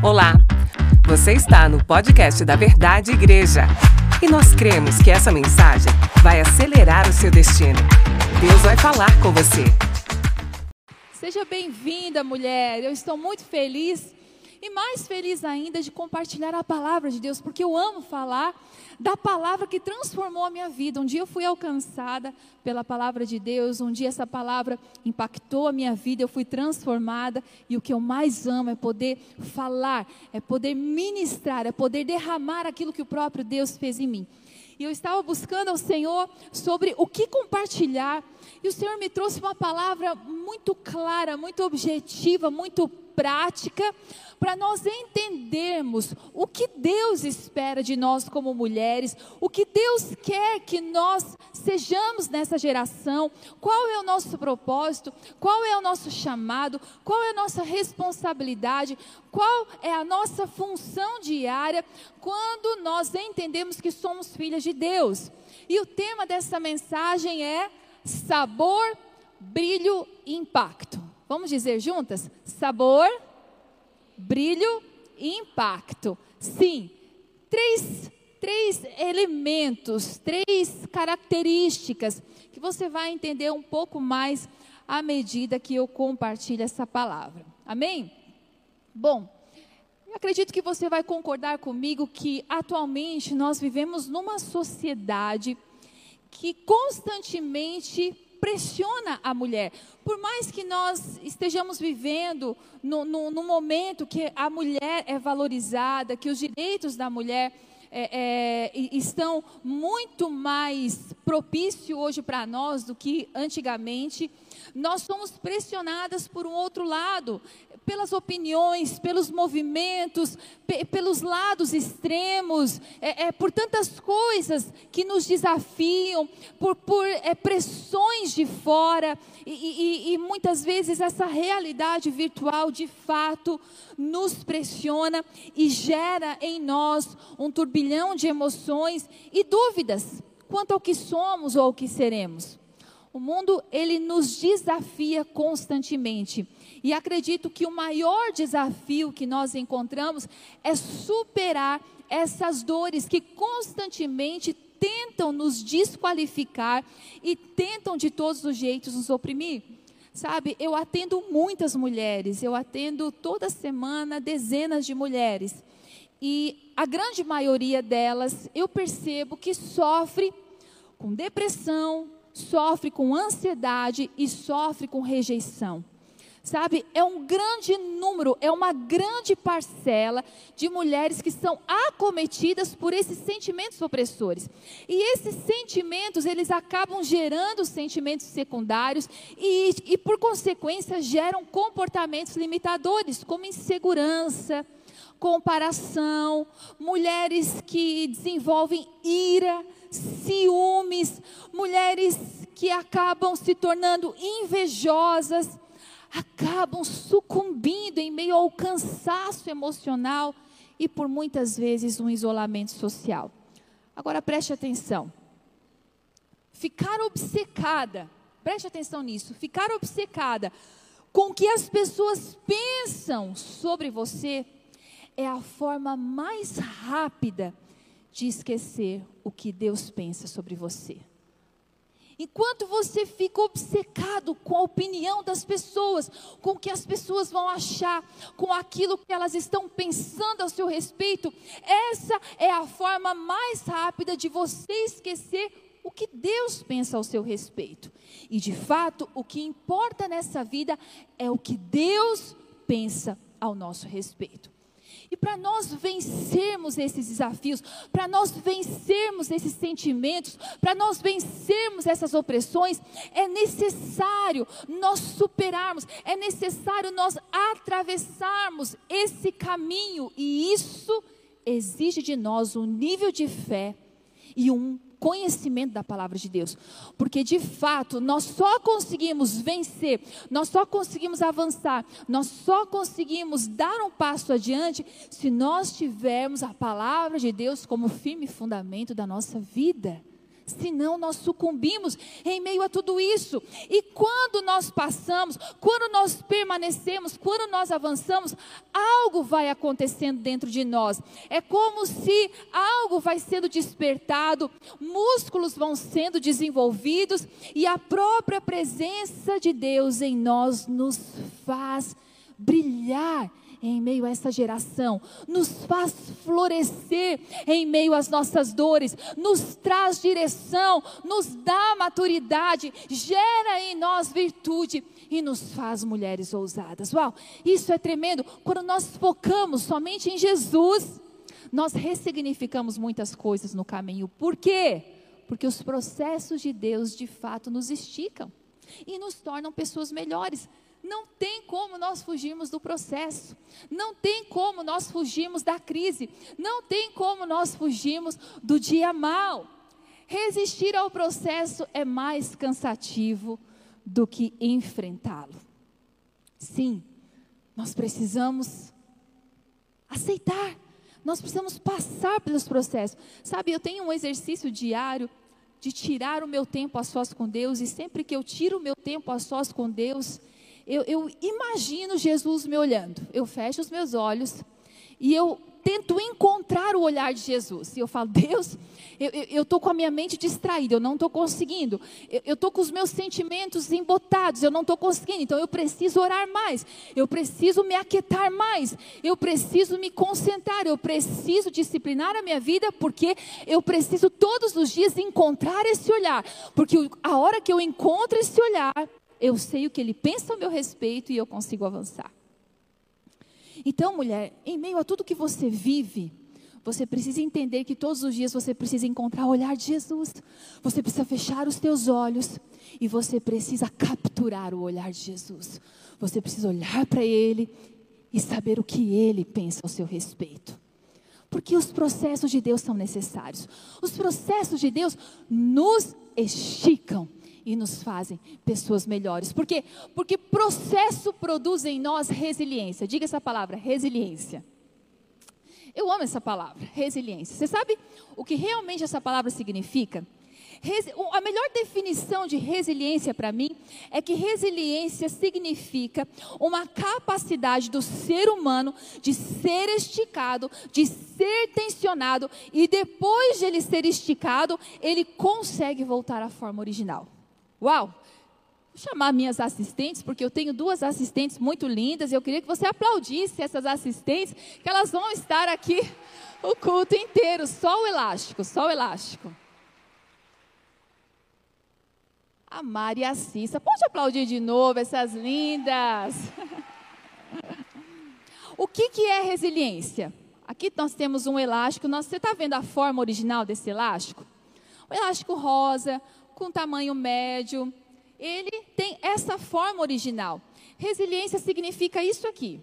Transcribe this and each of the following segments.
Olá, você está no podcast da Verdade Igreja e nós cremos que essa mensagem vai acelerar o seu destino. Deus vai falar com você. Seja bem-vinda, mulher. Eu estou muito feliz e mais feliz ainda de compartilhar a palavra de Deus, porque eu amo falar da palavra que transformou a minha vida. Um dia eu fui alcançada pela palavra de Deus, um dia essa palavra impactou a minha vida, eu fui transformada e o que eu mais amo é poder falar, é poder ministrar, é poder derramar aquilo que o próprio Deus fez em mim. E eu estava buscando ao Senhor sobre o que compartilhar, e o Senhor me trouxe uma palavra muito clara, muito objetiva, muito prática para nós entendermos o que Deus espera de nós como mulheres, o que Deus quer que nós sejamos nessa geração, qual é o nosso propósito, qual é o nosso chamado, qual é a nossa responsabilidade, qual é a nossa função diária quando nós entendemos que somos filhas de Deus. E o tema dessa mensagem é sabor, brilho e impacto. Vamos dizer juntas? Sabor, brilho e impacto. Sim, três, três elementos, três características que você vai entender um pouco mais à medida que eu compartilho essa palavra. Amém? Bom, acredito que você vai concordar comigo que atualmente nós vivemos numa sociedade que constantemente pressiona a mulher. Por mais que nós estejamos vivendo no, momento que a mulher é valorizada, que os direitos da mulher é, é, estão muito mais propícios hoje para nós do que antigamente, nós somos pressionadas por um outro lado pelas opiniões, pelos movimentos, pe pelos lados extremos, é, é, por tantas coisas que nos desafiam, por, por é, pressões de fora, e, e, e muitas vezes essa realidade virtual de fato nos pressiona e gera em nós um turbilhão de emoções e dúvidas quanto ao que somos ou ao que seremos. O mundo ele nos desafia constantemente. E acredito que o maior desafio que nós encontramos é superar essas dores que constantemente tentam nos desqualificar e tentam de todos os jeitos nos oprimir. Sabe, eu atendo muitas mulheres, eu atendo toda semana dezenas de mulheres. E a grande maioria delas eu percebo que sofre com depressão, sofre com ansiedade e sofre com rejeição. Sabe, é um grande número, é uma grande parcela de mulheres que são acometidas por esses sentimentos opressores. E esses sentimentos, eles acabam gerando sentimentos secundários e, e por consequência, geram comportamentos limitadores, como insegurança, comparação, mulheres que desenvolvem ira, ciúmes, mulheres que acabam se tornando invejosas, acabam sucumbindo em meio ao cansaço emocional e por muitas vezes um isolamento social. Agora preste atenção. Ficar obcecada, preste atenção nisso, ficar obcecada com o que as pessoas pensam sobre você é a forma mais rápida de esquecer o que Deus pensa sobre você. Enquanto você fica obcecado com a opinião das pessoas, com o que as pessoas vão achar, com aquilo que elas estão pensando a seu respeito, essa é a forma mais rápida de você esquecer o que Deus pensa ao seu respeito. E de fato, o que importa nessa vida é o que Deus pensa ao nosso respeito. E para nós vencermos esses desafios, para nós vencermos esses sentimentos, para nós vencermos essas opressões, é necessário nós superarmos, é necessário nós atravessarmos esse caminho, e isso exige de nós um nível de fé e um conhecimento da palavra de Deus. Porque de fato, nós só conseguimos vencer, nós só conseguimos avançar, nós só conseguimos dar um passo adiante se nós tivermos a palavra de Deus como firme fundamento da nossa vida. Senão nós sucumbimos em meio a tudo isso. E quando nós passamos, quando nós permanecemos, quando nós avançamos, algo vai acontecendo dentro de nós. É como se algo vai sendo despertado, músculos vão sendo desenvolvidos e a própria presença de Deus em nós nos faz brilhar em meio a essa geração, nos faz florescer em meio às nossas dores, nos traz direção, nos dá maturidade, gera em nós virtude e nos faz mulheres ousadas. Uau, isso é tremendo. Quando nós focamos somente em Jesus, nós ressignificamos muitas coisas no caminho. Por quê? Porque os processos de Deus de fato nos esticam e nos tornam pessoas melhores. Não tem como nós fugirmos do processo, não tem como nós fugirmos da crise, não tem como nós fugirmos do dia mal. Resistir ao processo é mais cansativo do que enfrentá-lo. Sim, nós precisamos aceitar, nós precisamos passar pelos processos. Sabe, eu tenho um exercício diário de tirar o meu tempo a sós com Deus, e sempre que eu tiro o meu tempo a sós com Deus, eu, eu imagino Jesus me olhando. Eu fecho os meus olhos e eu tento encontrar o olhar de Jesus. E eu falo, Deus, eu estou com a minha mente distraída, eu não estou conseguindo. Eu estou com os meus sentimentos embotados, eu não estou conseguindo. Então eu preciso orar mais, eu preciso me aquietar mais, eu preciso me concentrar, eu preciso disciplinar a minha vida, porque eu preciso todos os dias encontrar esse olhar. Porque a hora que eu encontro esse olhar, eu sei o que ele pensa a meu respeito e eu consigo avançar. Então, mulher, em meio a tudo que você vive, você precisa entender que todos os dias você precisa encontrar o olhar de Jesus. Você precisa fechar os teus olhos e você precisa capturar o olhar de Jesus. Você precisa olhar para ele e saber o que ele pensa ao seu respeito. Porque os processos de Deus são necessários. Os processos de Deus nos esticam e nos fazem pessoas melhores. Por quê? Porque processo produz em nós resiliência. Diga essa palavra, resiliência. Eu amo essa palavra, resiliência. Você sabe o que realmente essa palavra significa? A melhor definição de resiliência para mim é que resiliência significa uma capacidade do ser humano de ser esticado, de ser tensionado e depois de ele ser esticado, ele consegue voltar à forma original. Uau! Vou chamar minhas assistentes, porque eu tenho duas assistentes muito lindas, e eu queria que você aplaudisse essas assistentes, que elas vão estar aqui o culto inteiro, só o elástico, só o elástico. A Mari e a Cissa, pode aplaudir de novo essas lindas. o que, que é resiliência? Aqui nós temos um elástico, você está vendo a forma original desse elástico? O elástico rosa, com tamanho médio. Ele tem essa forma original. Resiliência significa isso aqui.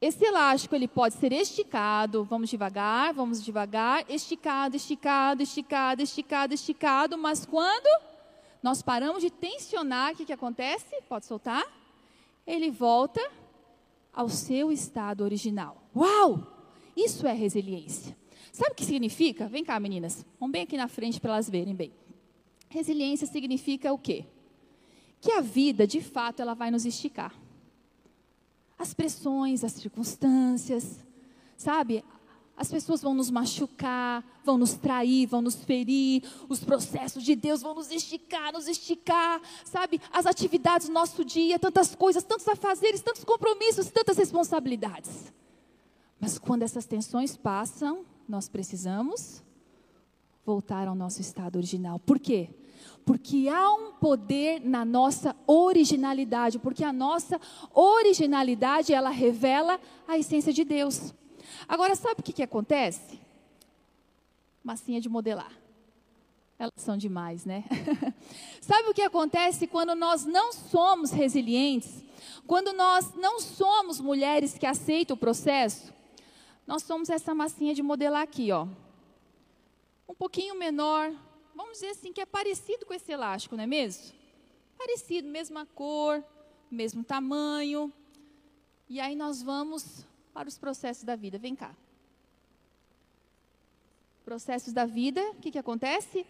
Esse elástico ele pode ser esticado, vamos devagar, vamos devagar, esticado, esticado, esticado, esticado, esticado, mas quando nós paramos de tensionar, o que, que acontece? Pode soltar? Ele volta ao seu estado original. Uau! Isso é resiliência. Sabe o que significa? Vem cá, meninas. Vamos bem aqui na frente para elas verem bem. Resiliência significa o quê? Que a vida, de fato, ela vai nos esticar. As pressões, as circunstâncias, sabe? As pessoas vão nos machucar, vão nos trair, vão nos ferir, os processos de Deus vão nos esticar, nos esticar, sabe? As atividades do nosso dia, tantas coisas, tantos afazeres, tantos compromissos, tantas responsabilidades. Mas quando essas tensões passam, nós precisamos voltar ao nosso estado original. Por quê? Porque há um poder na nossa originalidade, porque a nossa originalidade ela revela a essência de Deus. Agora, sabe o que, que acontece? Massinha de modelar. Elas são demais, né? sabe o que acontece quando nós não somos resilientes? Quando nós não somos mulheres que aceitam o processo? Nós somos essa massinha de modelar aqui, ó. Um pouquinho menor, vamos dizer assim, que é parecido com esse elástico, não é mesmo? Parecido, mesma cor, mesmo tamanho. E aí nós vamos para os processos da vida. Vem cá. processos da vida, o que, que acontece?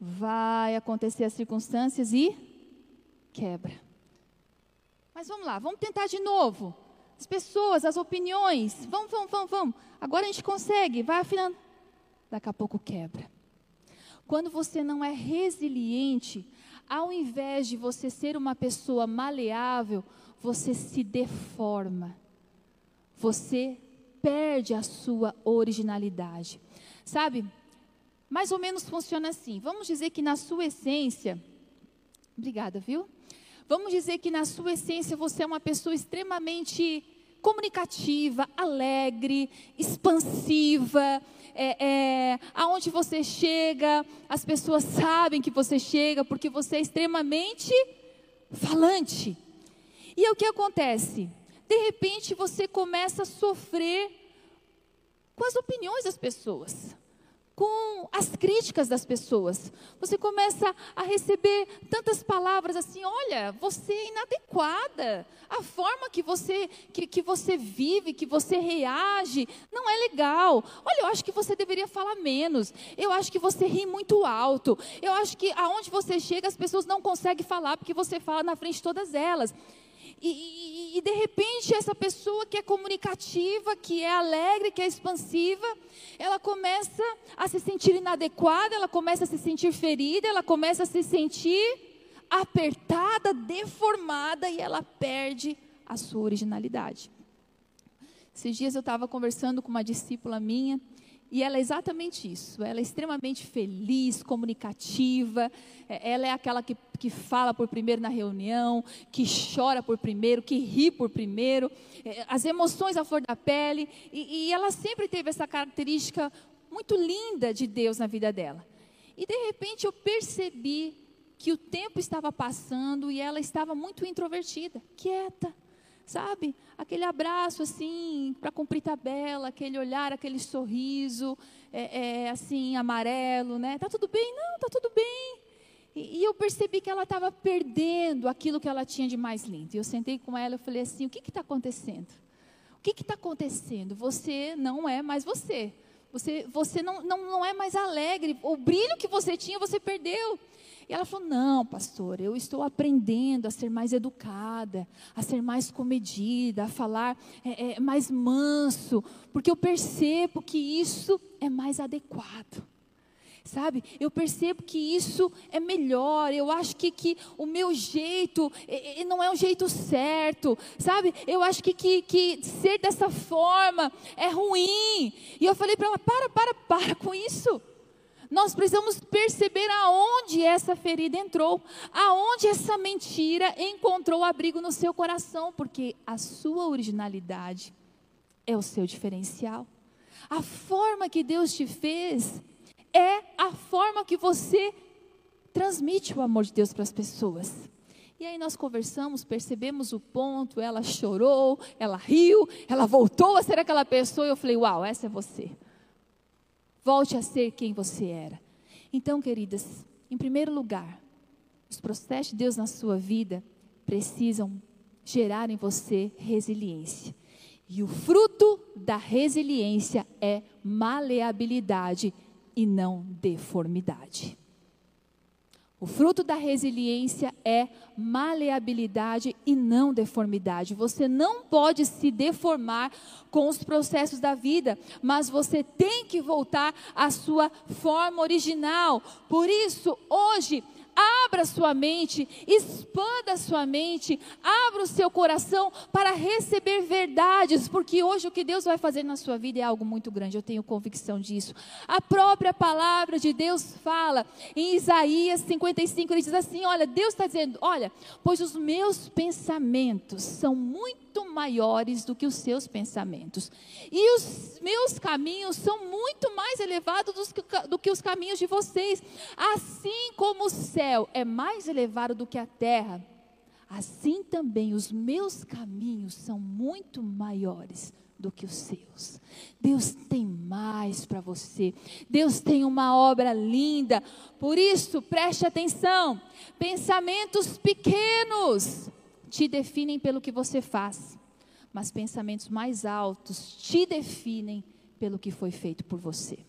Vai acontecer as circunstâncias e quebra. Mas vamos lá, vamos tentar de novo. As pessoas, as opiniões, vamos, vamos, vamos, vamos. Agora a gente consegue, vai afinando. Daqui a pouco quebra. Quando você não é resiliente, ao invés de você ser uma pessoa maleável, você se deforma. Você perde a sua originalidade. Sabe? Mais ou menos funciona assim. Vamos dizer que na sua essência. Obrigada, viu? Vamos dizer que na sua essência você é uma pessoa extremamente comunicativa, alegre, expansiva. É, é, aonde você chega, as pessoas sabem que você chega porque você é extremamente falante. E é o que acontece? De repente você começa a sofrer com as opiniões das pessoas com as críticas das pessoas. Você começa a receber tantas palavras assim: olha, você é inadequada. A forma que você, que, que você vive, que você reage, não é legal. Olha, eu acho que você deveria falar menos. Eu acho que você ri muito alto. Eu acho que aonde você chega, as pessoas não conseguem falar porque você fala na frente de todas elas. E, e, de repente essa pessoa que é comunicativa, que é alegre, que é expansiva, ela começa a se sentir inadequada, ela começa a se sentir ferida, ela começa a se sentir apertada, deformada e ela perde a sua originalidade. Esses dias eu estava conversando com uma discípula minha e ela é exatamente isso. Ela é extremamente feliz, comunicativa. É, ela é aquela que, que fala por primeiro na reunião, que chora por primeiro, que ri por primeiro. É, as emoções à flor da pele. E, e ela sempre teve essa característica muito linda de Deus na vida dela. E de repente eu percebi que o tempo estava passando e ela estava muito introvertida, quieta sabe? Aquele abraço assim, para cumprir tabela, aquele olhar, aquele sorriso, é, é, assim, amarelo, né? Tá tudo bem? Não, tá tudo bem. E, e eu percebi que ela estava perdendo aquilo que ela tinha de mais lindo. E eu sentei com ela e falei assim: o que está acontecendo? O que está acontecendo? Você não é mais você. Você, você não, não, não é mais alegre. O brilho que você tinha, você perdeu. E ela falou: Não, pastor, eu estou aprendendo a ser mais educada, a ser mais comedida, a falar é, é, mais manso, porque eu percebo que isso é mais adequado. Sabe, eu percebo que isso é melhor. Eu acho que, que o meu jeito não é o jeito certo. Sabe, eu acho que, que, que ser dessa forma é ruim. E eu falei para ela: para, para, para com isso. Nós precisamos perceber aonde essa ferida entrou, aonde essa mentira encontrou abrigo no seu coração, porque a sua originalidade é o seu diferencial. A forma que Deus te fez é a forma que você transmite o amor de Deus para as pessoas. E aí nós conversamos, percebemos o ponto, ela chorou, ela riu, ela voltou a ser aquela pessoa, e eu falei, uau, essa é você. Volte a ser quem você era. Então, queridas, em primeiro lugar, os processos de Deus na sua vida precisam gerar em você resiliência. E o fruto da resiliência é maleabilidade e não deformidade. O fruto da resiliência é maleabilidade e não deformidade. Você não pode se deformar com os processos da vida, mas você tem que voltar à sua forma original. Por isso, hoje, Abra sua mente, expanda sua mente, abra o seu coração para receber verdades, porque hoje o que Deus vai fazer na sua vida é algo muito grande, eu tenho convicção disso. A própria palavra de Deus fala em Isaías 55, ele diz assim: Olha, Deus está dizendo, olha, pois os meus pensamentos são muito muito maiores do que os seus pensamentos. E os meus caminhos são muito mais elevados do que, do que os caminhos de vocês. Assim como o céu é mais elevado do que a terra, assim também os meus caminhos são muito maiores do que os seus. Deus tem mais para você. Deus tem uma obra linda. Por isso, preste atenção. Pensamentos pequenos te definem pelo que você faz, mas pensamentos mais altos te definem pelo que foi feito por você.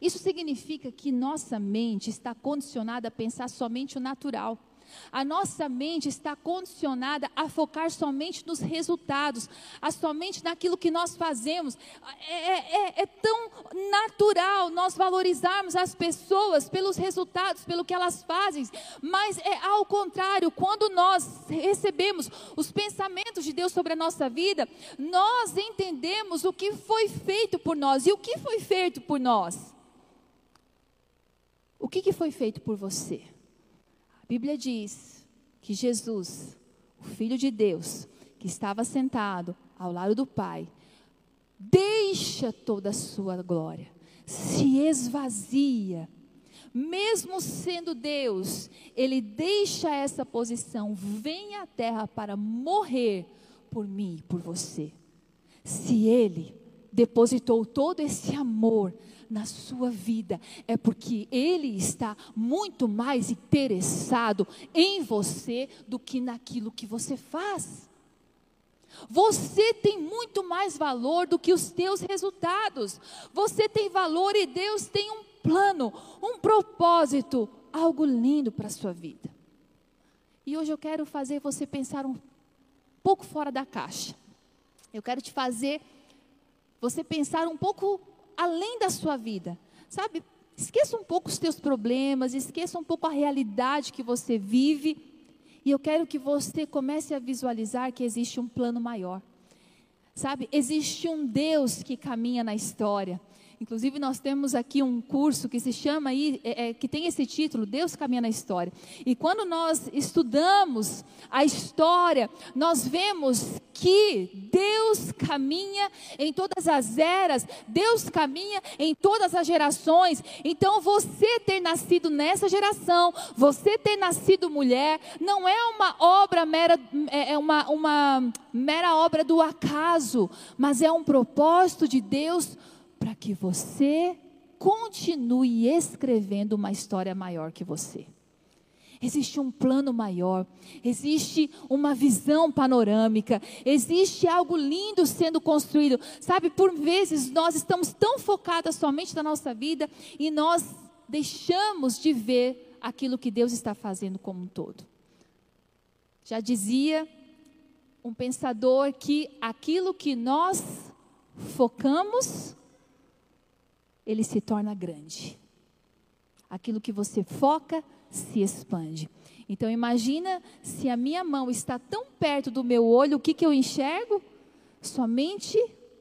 Isso significa que nossa mente está condicionada a pensar somente o natural. A nossa mente está condicionada a focar somente nos resultados, a somente naquilo que nós fazemos. É, é, é, é, tão natural nós valorizarmos as pessoas pelos resultados, pelo que elas fazem, mas é ao contrário, quando nós recebemos os pensamentos de Deus sobre a nossa vida, nós entendemos o que foi feito por nós. E o que foi feito por nós? O que, que foi feito por você? A Bíblia diz que Jesus, o Filho de Deus, que estava sentado ao lado do Pai, deixa toda a sua glória, se esvazia, mesmo sendo Deus, ele deixa essa posição, vem à terra para morrer por mim e por você. Se ele depositou todo esse amor na sua vida, é porque Ele está muito mais interessado em você do que naquilo que você faz. Você tem muito mais valor do que os teus resultados. Você tem valor e Deus tem um plano, um propósito, algo lindo para a sua vida. E hoje eu quero fazer você pensar um pouco fora da caixa. Eu quero te fazer você pensar um pouco além da sua vida. Sabe? Esqueça um pouco os teus problemas, esqueça um pouco a realidade que você vive. E eu quero que você comece a visualizar que existe um plano maior. Sabe? Existe um Deus que caminha na história. Inclusive, nós temos aqui um curso que se chama é, é, que tem esse título, Deus caminha na história. E quando nós estudamos a história, nós vemos que Deus caminha em todas as eras, Deus caminha em todas as gerações. Então, você ter nascido nessa geração, você ter nascido mulher, não é uma obra mera, é, é uma, uma mera obra do acaso, mas é um propósito de Deus para que você continue escrevendo uma história maior que você. Existe um plano maior, existe uma visão panorâmica, existe algo lindo sendo construído. Sabe, por vezes nós estamos tão focadas somente na nossa vida e nós deixamos de ver aquilo que Deus está fazendo como um todo. Já dizia um pensador que aquilo que nós focamos ele se torna grande. Aquilo que você foca se expande. Então imagina se a minha mão está tão perto do meu olho, o que, que eu enxergo? Somente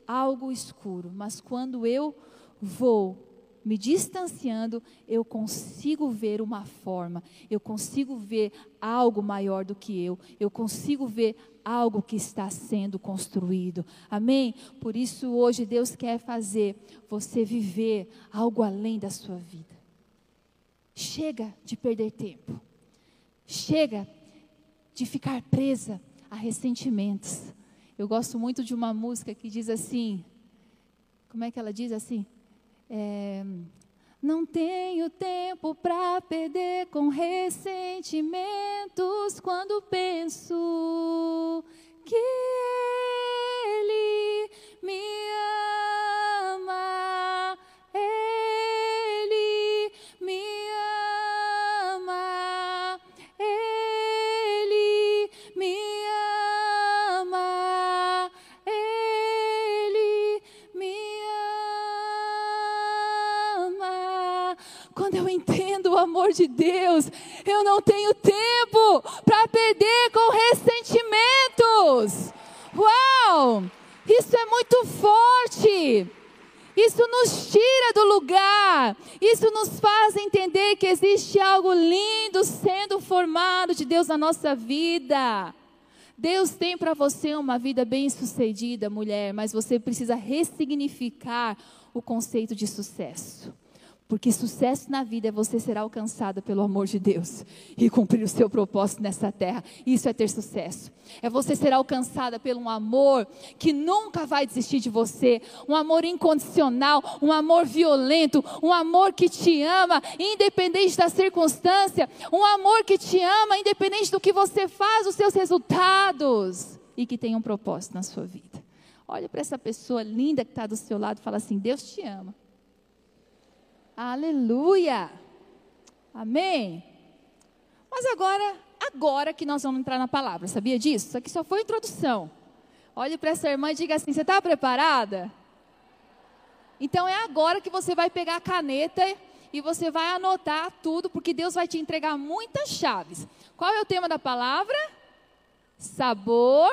algo escuro. Mas quando eu vou me distanciando, eu consigo ver uma forma, eu consigo ver algo maior do que eu, eu consigo ver algo que está sendo construído. Amém? Por isso hoje Deus quer fazer você viver algo além da sua vida. Chega de perder tempo. Chega de ficar presa a ressentimentos. Eu gosto muito de uma música que diz assim: como é que ela diz assim? É, não tenho tempo para perder com ressentimentos quando penso que Ele me ama. De Deus, eu não tenho tempo para perder com ressentimentos. Uau! Isso é muito forte. Isso nos tira do lugar. Isso nos faz entender que existe algo lindo sendo formado de Deus na nossa vida. Deus tem para você uma vida bem-sucedida, mulher, mas você precisa ressignificar o conceito de sucesso. Porque sucesso na vida é você ser alcançada pelo amor de Deus e cumprir o seu propósito nessa terra. Isso é ter sucesso. É você ser alcançada pelo um amor que nunca vai desistir de você, um amor incondicional, um amor violento, um amor que te ama independente da circunstância, um amor que te ama independente do que você faz, os seus resultados e que tem um propósito na sua vida. Olha para essa pessoa linda que está do seu lado e fala assim: Deus te ama. Aleluia! Amém? Mas agora, agora que nós vamos entrar na palavra, sabia disso? Isso aqui só foi introdução. Olhe para essa irmã e diga assim: você está preparada? Então é agora que você vai pegar a caneta e você vai anotar tudo, porque Deus vai te entregar muitas chaves. Qual é o tema da palavra? Sabor,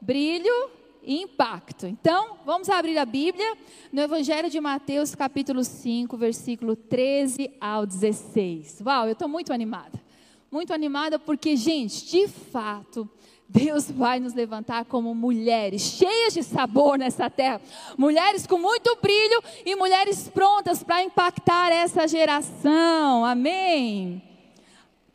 brilho impacto. Então, vamos abrir a Bíblia no Evangelho de Mateus, capítulo 5, versículo 13 ao 16. Uau, eu estou muito animada. Muito animada porque, gente, de fato, Deus vai nos levantar como mulheres cheias de sabor nessa terra, mulheres com muito brilho e mulheres prontas para impactar essa geração. Amém.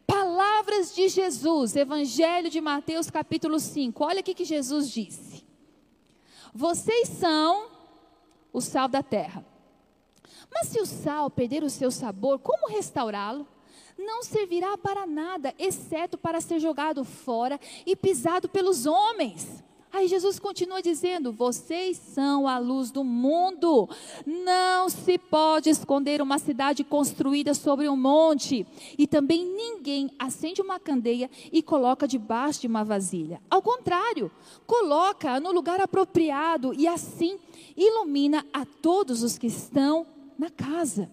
Palavras de Jesus, Evangelho de Mateus, capítulo 5. Olha o que Jesus disse. Vocês são o sal da terra. Mas se o sal perder o seu sabor, como restaurá-lo? não servirá para nada, exceto para ser jogado fora e pisado pelos homens. Aí Jesus continua dizendo: Vocês são a luz do mundo. Não se pode esconder uma cidade construída sobre um monte. E também ninguém acende uma candeia e coloca debaixo de uma vasilha. Ao contrário, coloca no lugar apropriado e assim ilumina a todos os que estão na casa.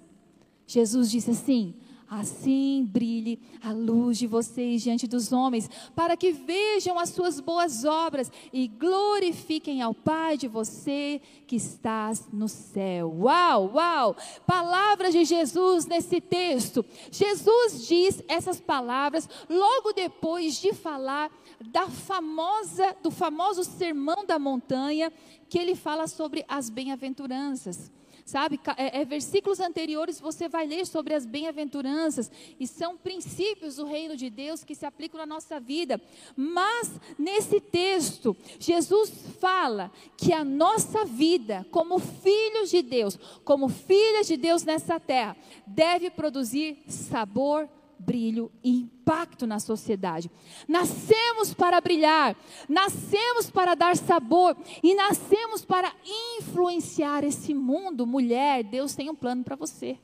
Jesus disse assim: Assim brilhe a luz de vocês diante dos homens, para que vejam as suas boas obras e glorifiquem ao Pai de você que estás no céu. Uau, uau! Palavras de Jesus nesse texto. Jesus diz essas palavras logo depois de falar da famosa do famoso sermão da montanha, que ele fala sobre as bem-aventuranças sabe? É, é, versículos anteriores você vai ler sobre as bem-aventuranças e são princípios do reino de Deus que se aplicam na nossa vida. Mas nesse texto, Jesus fala que a nossa vida, como filhos de Deus, como filhas de Deus nessa terra, deve produzir sabor, brilho e impacto na sociedade. Nascemos para brilhar, nascemos para dar sabor e nascemos para influenciar esse mundo. Mulher, Deus tem um plano para você.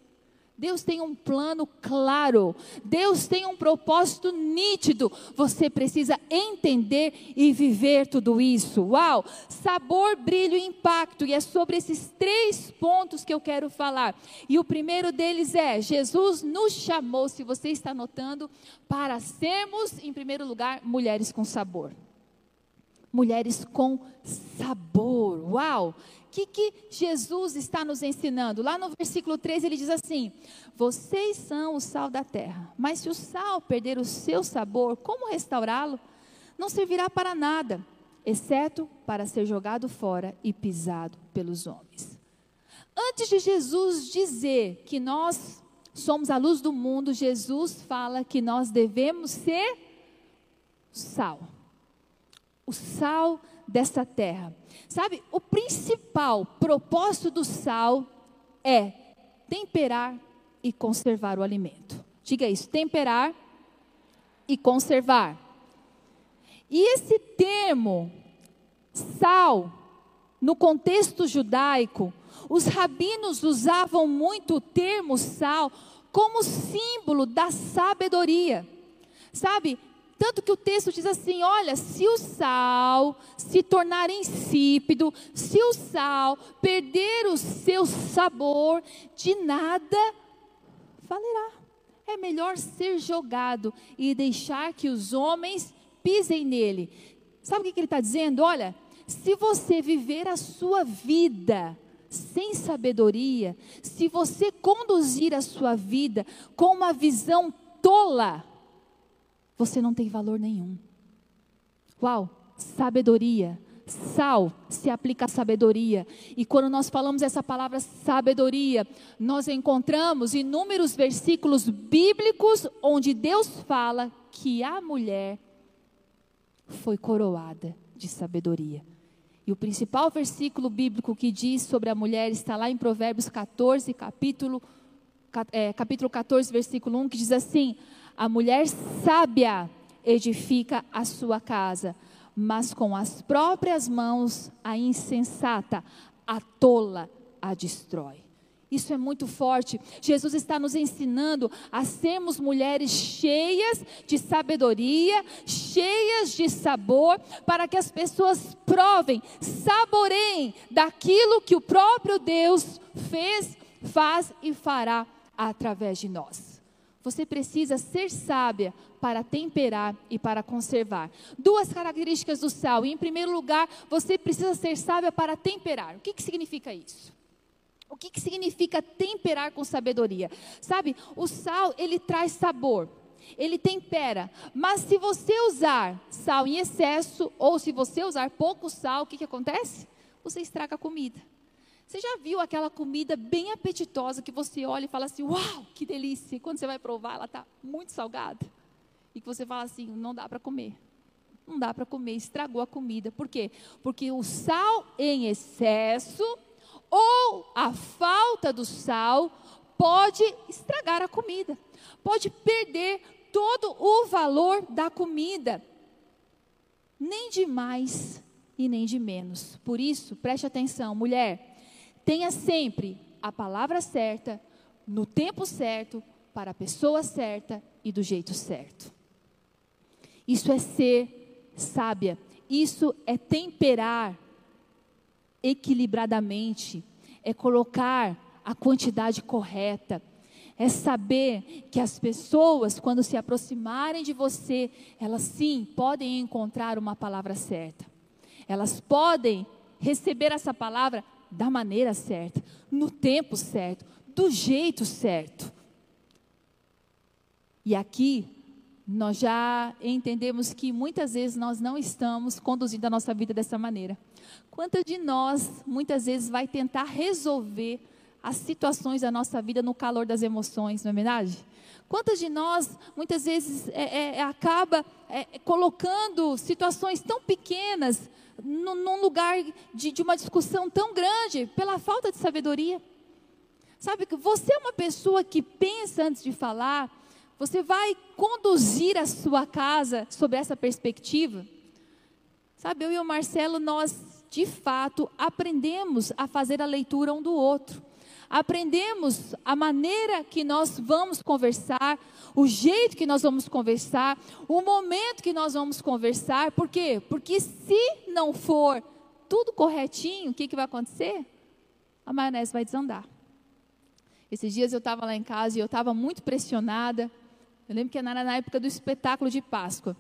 Deus tem um plano claro, Deus tem um propósito nítido. Você precisa entender e viver tudo isso. Uau! Sabor, brilho e impacto. E é sobre esses três pontos que eu quero falar. E o primeiro deles é: Jesus nos chamou, se você está notando, para sermos, em primeiro lugar, mulheres com sabor. Mulheres com sabor. Uau! que, que Jesus está nos ensinando? Lá no versículo 13 ele diz assim: Vocês são o sal da terra, mas se o sal perder o seu sabor, como restaurá-lo? Não servirá para nada, exceto para ser jogado fora e pisado pelos homens. Antes de Jesus dizer que nós somos a luz do mundo, Jesus fala que nós devemos ser sal. O sal dessa terra. Sabe, o principal propósito do sal é temperar e conservar o alimento. Diga isso, temperar e conservar. E esse termo, sal, no contexto judaico, os rabinos usavam muito o termo sal como símbolo da sabedoria. Sabe, tanto que o texto diz assim: olha, se o sal se tornar insípido, se o sal perder o seu sabor, de nada valerá. É melhor ser jogado e deixar que os homens pisem nele. Sabe o que ele está dizendo? Olha, se você viver a sua vida sem sabedoria, se você conduzir a sua vida com uma visão tola, você não tem valor nenhum. Uau, sabedoria. Sal se aplica a sabedoria. E quando nós falamos essa palavra sabedoria, nós encontramos inúmeros versículos bíblicos onde Deus fala que a mulher foi coroada de sabedoria. E o principal versículo bíblico que diz sobre a mulher está lá em Provérbios 14, capítulo, é, capítulo 14, versículo 1, que diz assim: a mulher sábia edifica a sua casa, mas com as próprias mãos a insensata, a tola, a destrói. Isso é muito forte. Jesus está nos ensinando a sermos mulheres cheias de sabedoria, cheias de sabor, para que as pessoas provem, saboreiem daquilo que o próprio Deus fez, faz e fará através de nós. Você precisa ser sábia para temperar e para conservar. Duas características do sal. Em primeiro lugar, você precisa ser sábia para temperar. O que, que significa isso? O que, que significa temperar com sabedoria? Sabe, o sal, ele traz sabor, ele tempera, mas se você usar sal em excesso, ou se você usar pouco sal, o que, que acontece? Você estraga a comida. Você já viu aquela comida bem apetitosa que você olha e fala assim, uau, que delícia, quando você vai provar, ela está muito salgada? E que você fala assim, não dá para comer. Não dá para comer, estragou a comida. Por quê? Porque o sal em excesso ou a falta do sal pode estragar a comida, pode perder todo o valor da comida, nem de mais e nem de menos. Por isso, preste atenção, mulher, tenha sempre a palavra certa, no tempo certo, para a pessoa certa e do jeito certo. Isso é ser sábia, isso é temperar equilibradamente, é colocar a quantidade correta, é saber que as pessoas, quando se aproximarem de você, elas sim podem encontrar uma palavra certa. Elas podem receber essa palavra da maneira certa, no tempo certo, do jeito certo. E aqui nós já entendemos que muitas vezes nós não estamos conduzindo a nossa vida dessa maneira. Quantas de nós, muitas vezes, vai tentar resolver as situações da nossa vida no calor das emoções, não é verdade? Quantas de nós, muitas vezes, é, é, acaba é, colocando situações tão pequenas num, lugar de, de uma discussão tão grande pela falta de sabedoria? Sabe que você é uma pessoa que pensa antes de falar, você vai conduzir a sua casa sob essa perspectiva? Sabe, eu e o Marcelo, nós de fato aprendemos a fazer a leitura um do outro. Aprendemos a maneira que nós vamos conversar, o jeito que nós vamos conversar, o momento que nós vamos conversar. Por quê? Porque se não for tudo corretinho, o que, que vai acontecer? A maionese vai desandar. Esses dias eu estava lá em casa e eu estava muito pressionada. Eu lembro que era na época do espetáculo de Páscoa.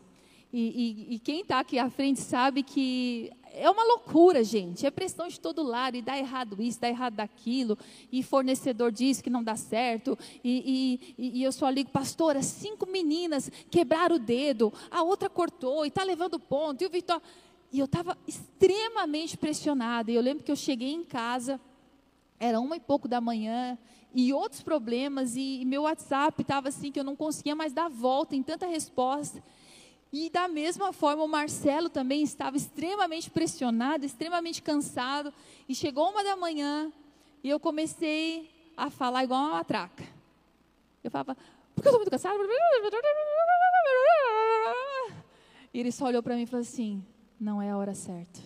E, e, e quem está aqui à frente sabe que é uma loucura, gente. É pressão de todo lado, e dá errado isso, dá errado daquilo, e fornecedor diz que não dá certo, e, e, e eu só ligo, pastora, cinco meninas quebraram o dedo, a outra cortou, e está levando ponto, e o Vitor. E eu estava extremamente pressionada. E eu lembro que eu cheguei em casa, era uma e pouco da manhã, e outros problemas, e, e meu WhatsApp estava assim que eu não conseguia mais dar volta em tanta resposta. E da mesma forma, o Marcelo também estava extremamente pressionado, extremamente cansado. E chegou uma da manhã e eu comecei a falar igual uma matraca. Eu falava, porque eu estou muito cansado. E ele só olhou para mim e falou assim: não é a hora certa.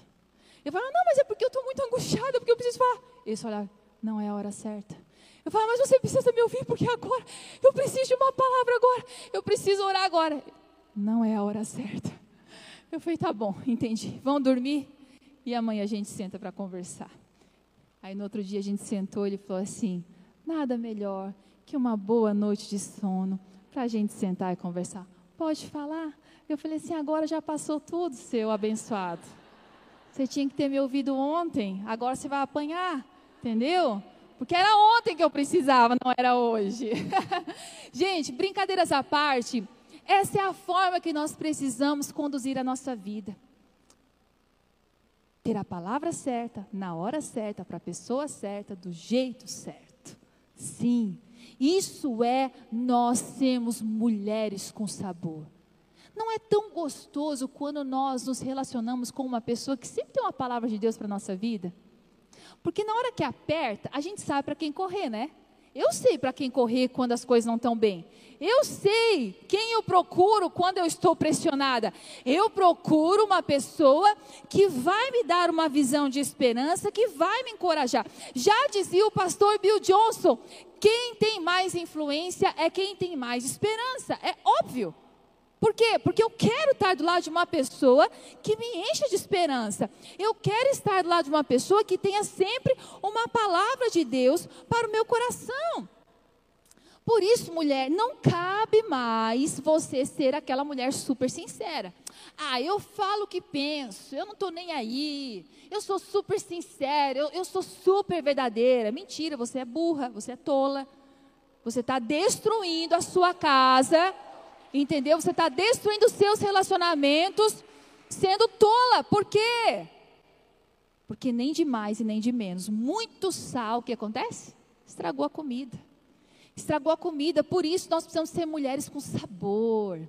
Eu falava, não, mas é porque eu estou muito angustiada, porque eu preciso falar. Ele só olhava, não é a hora certa. Eu falava, mas você precisa me ouvir, porque agora eu preciso de uma palavra agora, eu preciso orar agora. Não é a hora certa. Eu falei, tá bom, entendi. Vão dormir e amanhã a gente senta para conversar. Aí no outro dia a gente sentou e ele falou assim: nada melhor que uma boa noite de sono para a gente sentar e conversar. Pode falar? Eu falei assim: agora já passou tudo, seu abençoado. Você tinha que ter me ouvido ontem, agora você vai apanhar, entendeu? Porque era ontem que eu precisava, não era hoje. Gente, brincadeiras à parte, essa é a forma que nós precisamos conduzir a nossa vida. Ter a palavra certa, na hora certa, para a pessoa certa, do jeito certo. Sim, isso é nós sermos mulheres com sabor. Não é tão gostoso quando nós nos relacionamos com uma pessoa que sempre tem uma palavra de Deus para a nossa vida? Porque na hora que aperta, a gente sabe para quem correr, né? Eu sei para quem correr quando as coisas não estão bem. Eu sei quem eu procuro quando eu estou pressionada. Eu procuro uma pessoa que vai me dar uma visão de esperança, que vai me encorajar. Já dizia o pastor Bill Johnson: quem tem mais influência é quem tem mais esperança. É óbvio. Por quê? Porque eu quero estar do lado de uma pessoa que me enche de esperança. Eu quero estar do lado de uma pessoa que tenha sempre uma palavra de Deus para o meu coração. Por isso, mulher, não cabe mais você ser aquela mulher super sincera. Ah, eu falo o que penso, eu não estou nem aí, eu sou super sincera, eu, eu sou super verdadeira. Mentira, você é burra, você é tola. Você está destruindo a sua casa, entendeu? Você está destruindo seus relacionamentos, sendo tola. Por quê? Porque nem de mais e nem de menos. Muito sal, o que acontece? Estragou a comida estragou a comida. Por isso nós precisamos ser mulheres com sabor.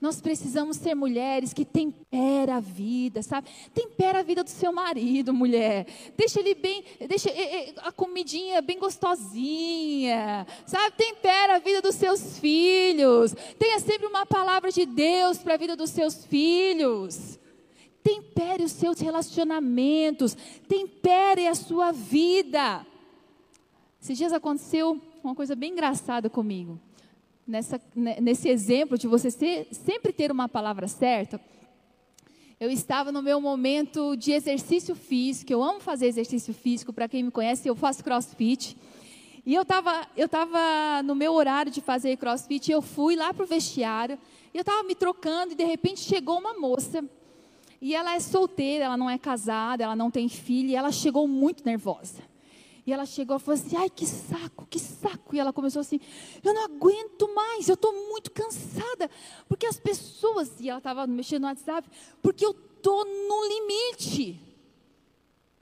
Nós precisamos ser mulheres que tempera a vida, sabe? Tempera a vida do seu marido, mulher. Deixa ele bem, deixa a comidinha bem gostosinha, sabe? Tempera a vida dos seus filhos. Tenha sempre uma palavra de Deus para a vida dos seus filhos. Tempere os seus relacionamentos, tempere a sua vida. Esses dias aconteceu uma coisa bem engraçada comigo. Nessa, nesse exemplo de você ser, sempre ter uma palavra certa, eu estava no meu momento de exercício físico, eu amo fazer exercício físico, para quem me conhece, eu faço crossfit. E eu estava eu tava no meu horário de fazer crossfit, eu fui lá para o vestiário, eu estava me trocando, e de repente chegou uma moça, e ela é solteira, ela não é casada, ela não tem filho, e ela chegou muito nervosa. E ela chegou e falou assim: ai, que saco, que saco. E ela começou assim: eu não aguento mais, eu estou muito cansada. Porque as pessoas, e ela estava mexendo no WhatsApp, porque eu estou no limite.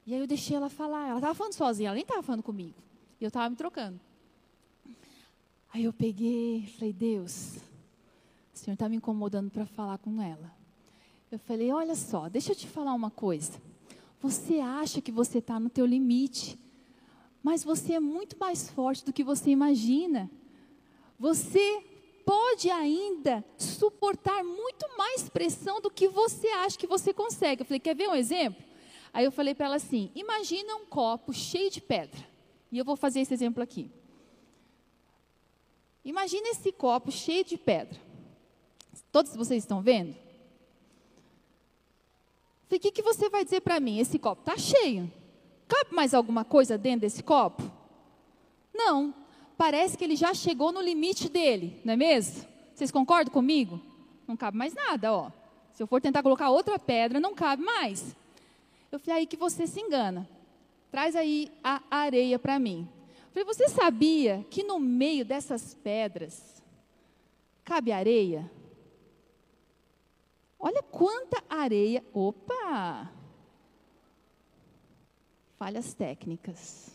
E aí eu deixei ela falar. Ela estava falando sozinha, ela nem estava falando comigo. E eu estava me trocando. Aí eu peguei falei: Deus, o Senhor está me incomodando para falar com ela. Eu falei: olha só, deixa eu te falar uma coisa. Você acha que você está no teu limite mas você é muito mais forte do que você imagina. Você pode ainda suportar muito mais pressão do que você acha que você consegue. Eu falei, quer ver um exemplo? Aí eu falei para ela assim: imagina um copo cheio de pedra. E eu vou fazer esse exemplo aqui. Imagina esse copo cheio de pedra. Todos vocês estão vendo? Falei, o que, que você vai dizer para mim? Esse copo está cheio. Cabe mais alguma coisa dentro desse copo? Não. Parece que ele já chegou no limite dele, não é mesmo? Vocês concordam comigo? Não cabe mais nada, ó. Se eu for tentar colocar outra pedra, não cabe mais. Eu falei, aí que você se engana. Traz aí a areia para mim. Eu falei, você sabia que no meio dessas pedras cabe areia? Olha quanta areia. Opa! Falhas técnicas.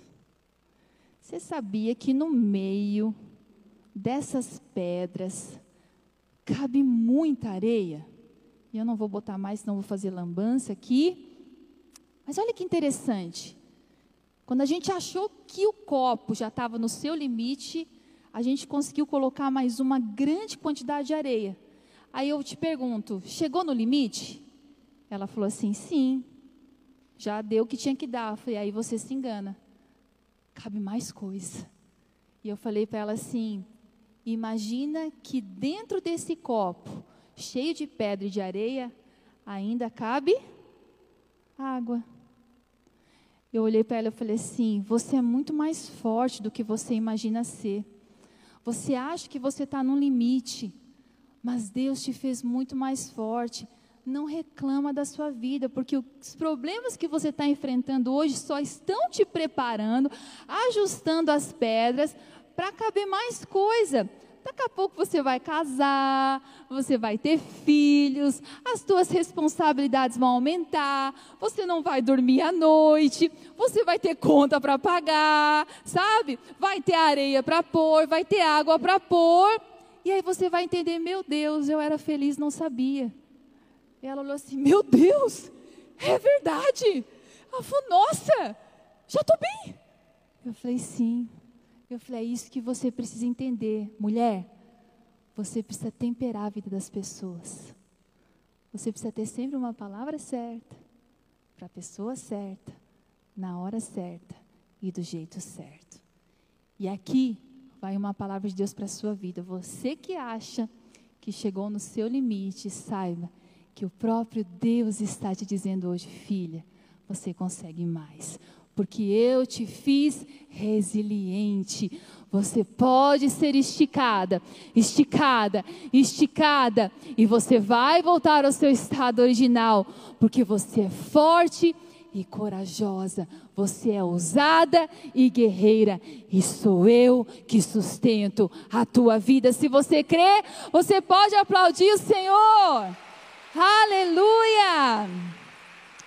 Você sabia que no meio dessas pedras cabe muita areia? E eu não vou botar mais, senão vou fazer lambança aqui. Mas olha que interessante. Quando a gente achou que o copo já estava no seu limite, a gente conseguiu colocar mais uma grande quantidade de areia. Aí eu te pergunto: chegou no limite? Ela falou assim: sim. Já deu o que tinha que dar. Eu falei, aí você se engana. Cabe mais coisa. E eu falei para ela assim: imagina que dentro desse copo, cheio de pedra e de areia, ainda cabe água. Eu olhei para ela e falei assim: você é muito mais forte do que você imagina ser. Você acha que você está no limite, mas Deus te fez muito mais forte não reclama da sua vida, porque os problemas que você está enfrentando hoje só estão te preparando, ajustando as pedras para caber mais coisa. Daqui a pouco você vai casar, você vai ter filhos, as suas responsabilidades vão aumentar, você não vai dormir à noite, você vai ter conta para pagar, sabe? Vai ter areia para pôr, vai ter água para pôr. E aí você vai entender, meu Deus, eu era feliz, não sabia. Ela olhou assim: Meu Deus, é verdade. Ela falou: Nossa, já estou bem. Eu falei: Sim, Eu falei: é isso que você precisa entender, mulher. Você precisa temperar a vida das pessoas. Você precisa ter sempre uma palavra certa, para a pessoa certa, na hora certa e do jeito certo. E aqui vai uma palavra de Deus para a sua vida. Você que acha que chegou no seu limite, saiba que o próprio Deus está te dizendo hoje, filha, você consegue mais. Porque eu te fiz resiliente. Você pode ser esticada, esticada, esticada, e você vai voltar ao seu estado original, porque você é forte e corajosa, você é ousada e guerreira, e sou eu que sustento a tua vida. Se você crê, você pode aplaudir o Senhor. Aleluia!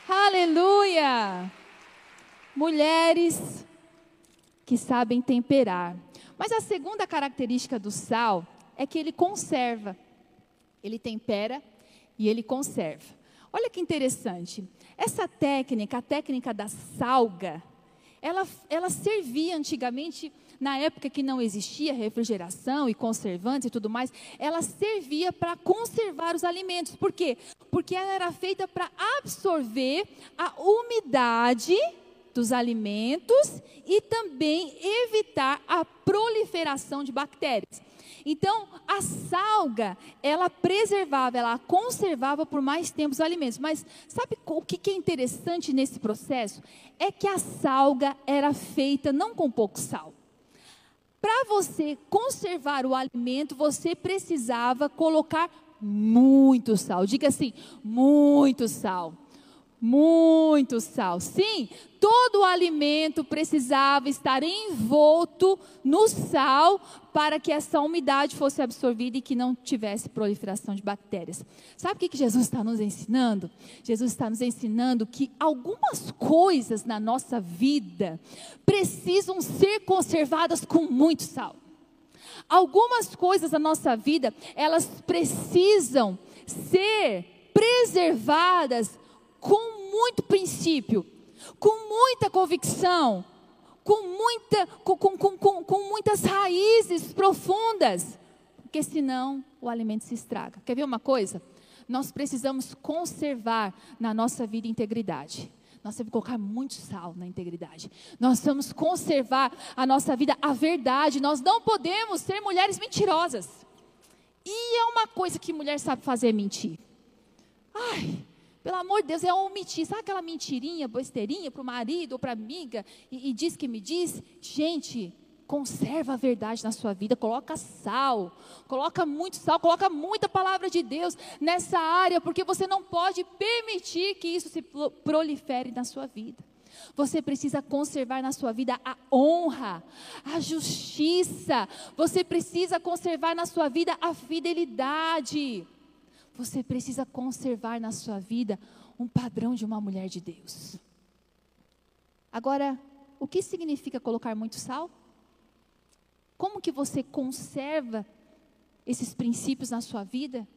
Aleluia! Mulheres que sabem temperar. Mas a segunda característica do sal é que ele conserva. Ele tempera e ele conserva. Olha que interessante. Essa técnica, a técnica da salga, ela, ela servia antigamente, na época que não existia refrigeração e conservantes e tudo mais, ela servia para conservar os alimentos. Por quê? Porque ela era feita para absorver a umidade dos alimentos e também evitar a proliferação de bactérias. Então, a salga, ela preservava, ela conservava por mais tempo os alimentos. Mas sabe o que é interessante nesse processo? É que a salga era feita não com pouco sal. Para você conservar o alimento, você precisava colocar muito sal. Diga assim, muito sal muito sal. Sim, todo o alimento precisava estar envolto no sal para que essa umidade fosse absorvida e que não tivesse proliferação de bactérias. Sabe o que Jesus está nos ensinando? Jesus está nos ensinando que algumas coisas na nossa vida precisam ser conservadas com muito sal. Algumas coisas na nossa vida, elas precisam ser preservadas com muito princípio, com muita convicção, com, muita, com, com, com, com muitas raízes profundas, porque senão o alimento se estraga. Quer ver uma coisa? Nós precisamos conservar na nossa vida integridade. Nós temos que colocar muito sal na integridade. Nós vamos conservar a nossa vida, a verdade. Nós não podemos ser mulheres mentirosas. E é uma coisa que mulher sabe fazer mentir. Ai, pelo amor de Deus, é omitir. Sabe aquela mentirinha, besteirinha para o marido ou para a amiga e, e diz que me diz? Gente, conserva a verdade na sua vida, coloca sal, coloca muito sal, coloca muita palavra de Deus nessa área, porque você não pode permitir que isso se prolifere na sua vida. Você precisa conservar na sua vida a honra, a justiça. Você precisa conservar na sua vida a fidelidade. Você precisa conservar na sua vida um padrão de uma mulher de Deus. Agora, o que significa colocar muito sal? Como que você conserva esses princípios na sua vida?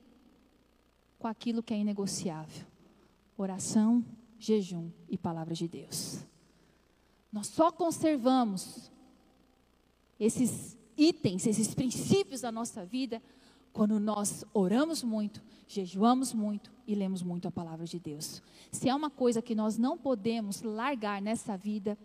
Com aquilo que é inegociável: oração, jejum e palavra de Deus. Nós só conservamos esses itens, esses princípios da nossa vida quando nós oramos muito, jejuamos muito e lemos muito a palavra de Deus. Se há uma coisa que nós não podemos largar nessa vida,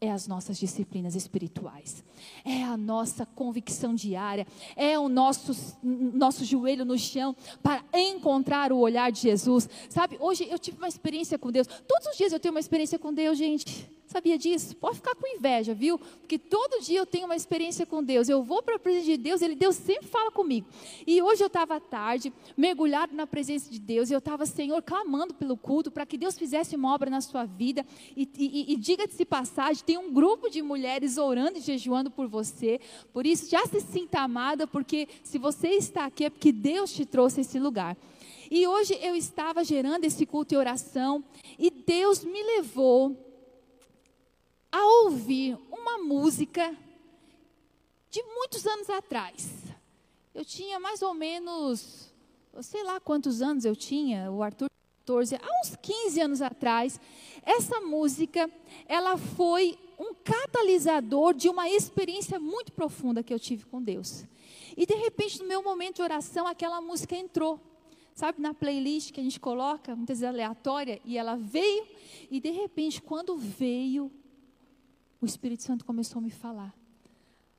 é as nossas disciplinas espirituais, é a nossa convicção diária, é o nosso, nosso joelho no chão para encontrar o olhar de Jesus. Sabe, hoje eu tive uma experiência com Deus, todos os dias eu tenho uma experiência com Deus, gente. Sabia disso? Pode ficar com inveja, viu? Porque todo dia eu tenho uma experiência com Deus. Eu vou para a presença de Deus, ele Deus sempre fala comigo. E hoje eu estava à tarde, mergulhado na presença de Deus, e eu estava, Senhor, clamando pelo culto para que Deus fizesse uma obra na sua vida. E, e, e diga-se passagem, tem um grupo de mulheres orando e jejuando por você. Por isso, já se sinta amada, porque se você está aqui é porque Deus te trouxe a esse lugar. E hoje eu estava gerando esse culto e oração, e Deus me levou a ouvir uma música de muitos anos atrás. Eu tinha mais ou menos, sei lá quantos anos eu tinha, o Arthur 14, há uns 15 anos atrás. Essa música, ela foi um catalisador de uma experiência muito profunda que eu tive com Deus. E de repente, no meu momento de oração, aquela música entrou. Sabe, na playlist que a gente coloca, muitas vezes aleatória, e ela veio, e de repente, quando veio, o Espírito Santo começou a me falar.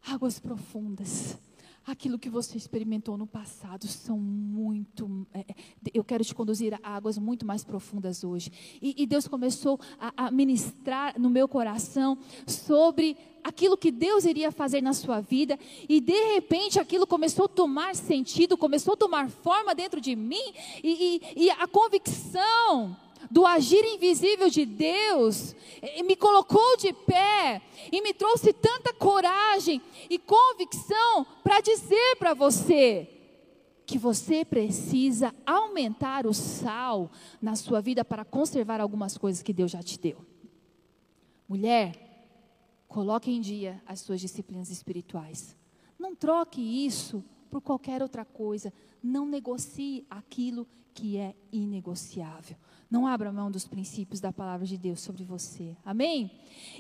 Águas profundas aquilo que você experimentou no passado são muito. É, é, eu quero te conduzir a águas muito mais profundas hoje. E, e Deus começou a, a, ministrar no meu coração sobre aquilo que Deus iria fazer na sua vida. E de repente aquilo começou a tomar sentido, começou a tomar forma dentro de mim. e, e, e a convicção do agir invisível de Deus, me colocou de pé e me trouxe tanta coragem e convicção para dizer para você que você precisa aumentar o sal na sua vida para conservar algumas coisas que Deus já te deu. Mulher, coloque em dia as suas disciplinas espirituais. Não troque isso por qualquer outra coisa. Não negocie aquilo que é inegociável. Não abra mão dos princípios da palavra de Deus sobre você. Amém?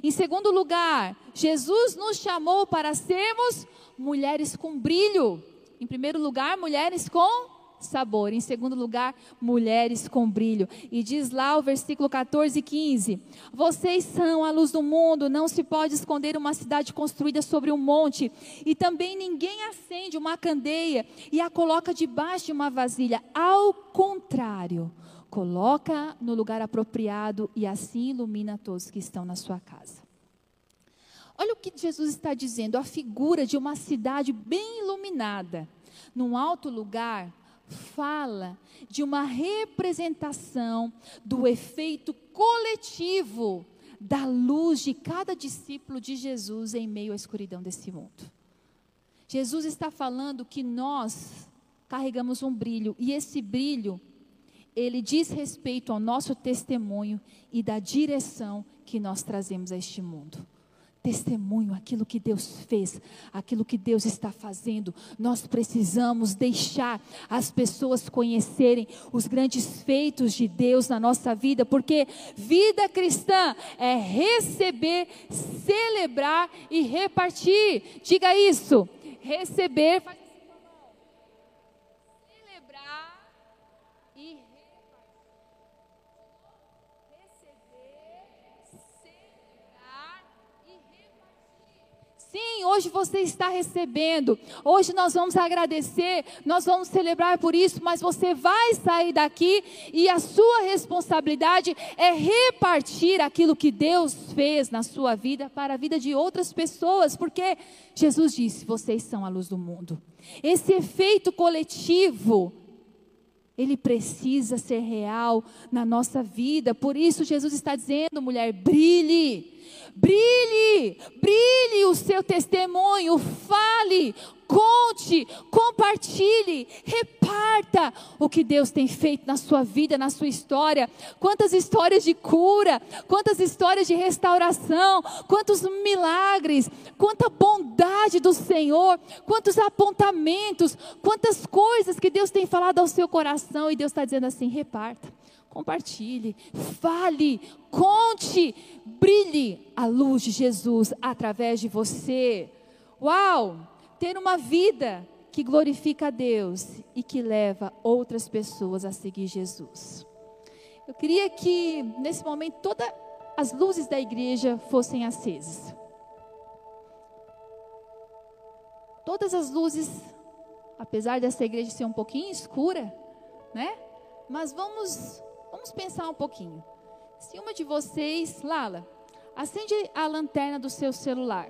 Em segundo lugar, Jesus nos chamou para sermos mulheres com brilho. Em primeiro lugar, mulheres com sabor. Em segundo lugar, mulheres com brilho. E diz lá o versículo 14 e 15: Vocês são a luz do mundo, não se pode esconder uma cidade construída sobre um monte. E também ninguém acende uma candeia e a coloca debaixo de uma vasilha. Ao contrário, coloca no lugar apropriado e assim ilumina todos que estão na sua casa. Olha o que Jesus está dizendo, a figura de uma cidade bem iluminada, num alto lugar, fala de uma representação do efeito coletivo da luz de cada discípulo de Jesus em meio à escuridão desse mundo. Jesus está falando que nós carregamos um brilho e esse brilho ele diz respeito ao nosso testemunho e da direção que nós trazemos a este mundo. Testemunho, aquilo que Deus fez, aquilo que Deus está fazendo. Nós precisamos deixar as pessoas conhecerem os grandes feitos de Deus na nossa vida, porque vida cristã é receber, celebrar e repartir. Diga isso. Receber, Sim, hoje você está recebendo. Hoje nós vamos agradecer, nós vamos celebrar por isso, mas você vai sair daqui e a sua responsabilidade é repartir aquilo que Deus fez na sua vida para a vida de outras pessoas, porque Jesus disse: vocês são a luz do mundo. Esse efeito coletivo, ele precisa ser real na nossa vida. Por isso, Jesus está dizendo, mulher, brilhe Brilhe, brilhe o seu testemunho, fale, conte, compartilhe, reparta o que Deus tem feito na sua vida, na sua história. Quantas histórias de cura, quantas histórias de restauração, quantos milagres, quanta bondade do Senhor, quantos apontamentos, quantas coisas que Deus tem falado ao seu coração e Deus está dizendo assim: reparta compartilhe, fale, conte, brilhe a luz de Jesus através de você. Uau! Ter uma vida que glorifica a Deus e que leva outras pessoas a seguir Jesus. Eu queria que nesse momento todas as luzes da igreja fossem acesas. Todas as luzes, apesar dessa igreja ser um pouquinho escura, né? Mas vamos Vamos pensar um pouquinho. Se uma de vocês, Lala, acende a lanterna do seu celular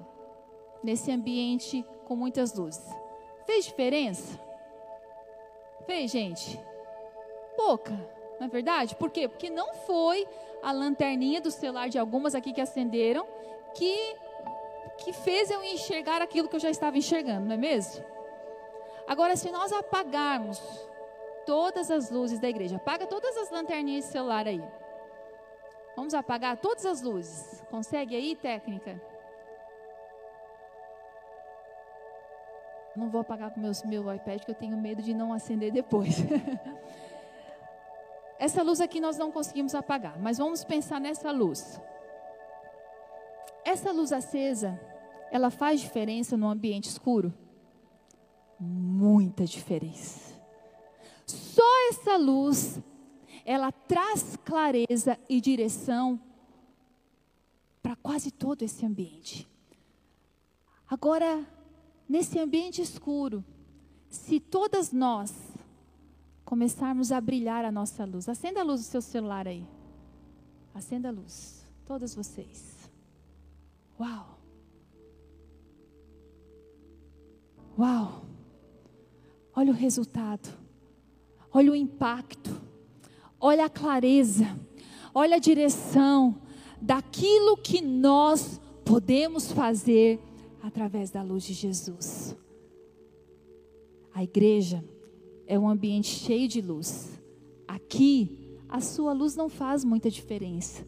nesse ambiente com muitas luzes, fez diferença? Fez, gente? Pouca, não é verdade? Por quê? Porque não foi a lanterninha do celular de algumas aqui que acenderam que, que fez eu enxergar aquilo que eu já estava enxergando, não é mesmo? Agora, se nós apagarmos todas as luzes da igreja. Apaga todas as lanterninhas de celular aí. Vamos apagar todas as luzes. Consegue aí, técnica? Não vou apagar com meus, meu iPad, porque eu tenho medo de não acender depois. Essa luz aqui nós não conseguimos apagar, mas vamos pensar nessa luz. essa luz acesa, ela faz diferença no ambiente escuro? Muita diferença. Só essa luz, ela traz clareza e direção para quase todo esse ambiente. Agora, nesse ambiente escuro, se todas nós começarmos a brilhar a nossa luz, acenda a luz do seu celular aí. Acenda a luz, todas vocês. Uau! Uau! Olha o resultado, olha o impacto, olha a clareza, olha a direção daquilo que nós podemos fazer através da luz de Jesus. A igreja é um ambiente cheio de luz. Aqui, a sua luz não faz muita diferença.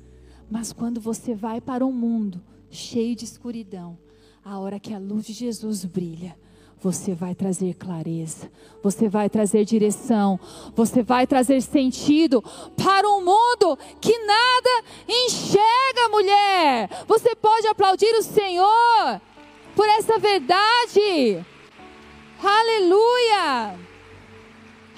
Mas quando você vai para um mundo cheio de escuridão, a hora que a luz de Jesus brilha, você vai trazer clareza, você vai trazer direção, você vai trazer sentido para um mundo que nada enxerga, mulher. Você pode aplaudir o Senhor por essa verdade. Aleluia!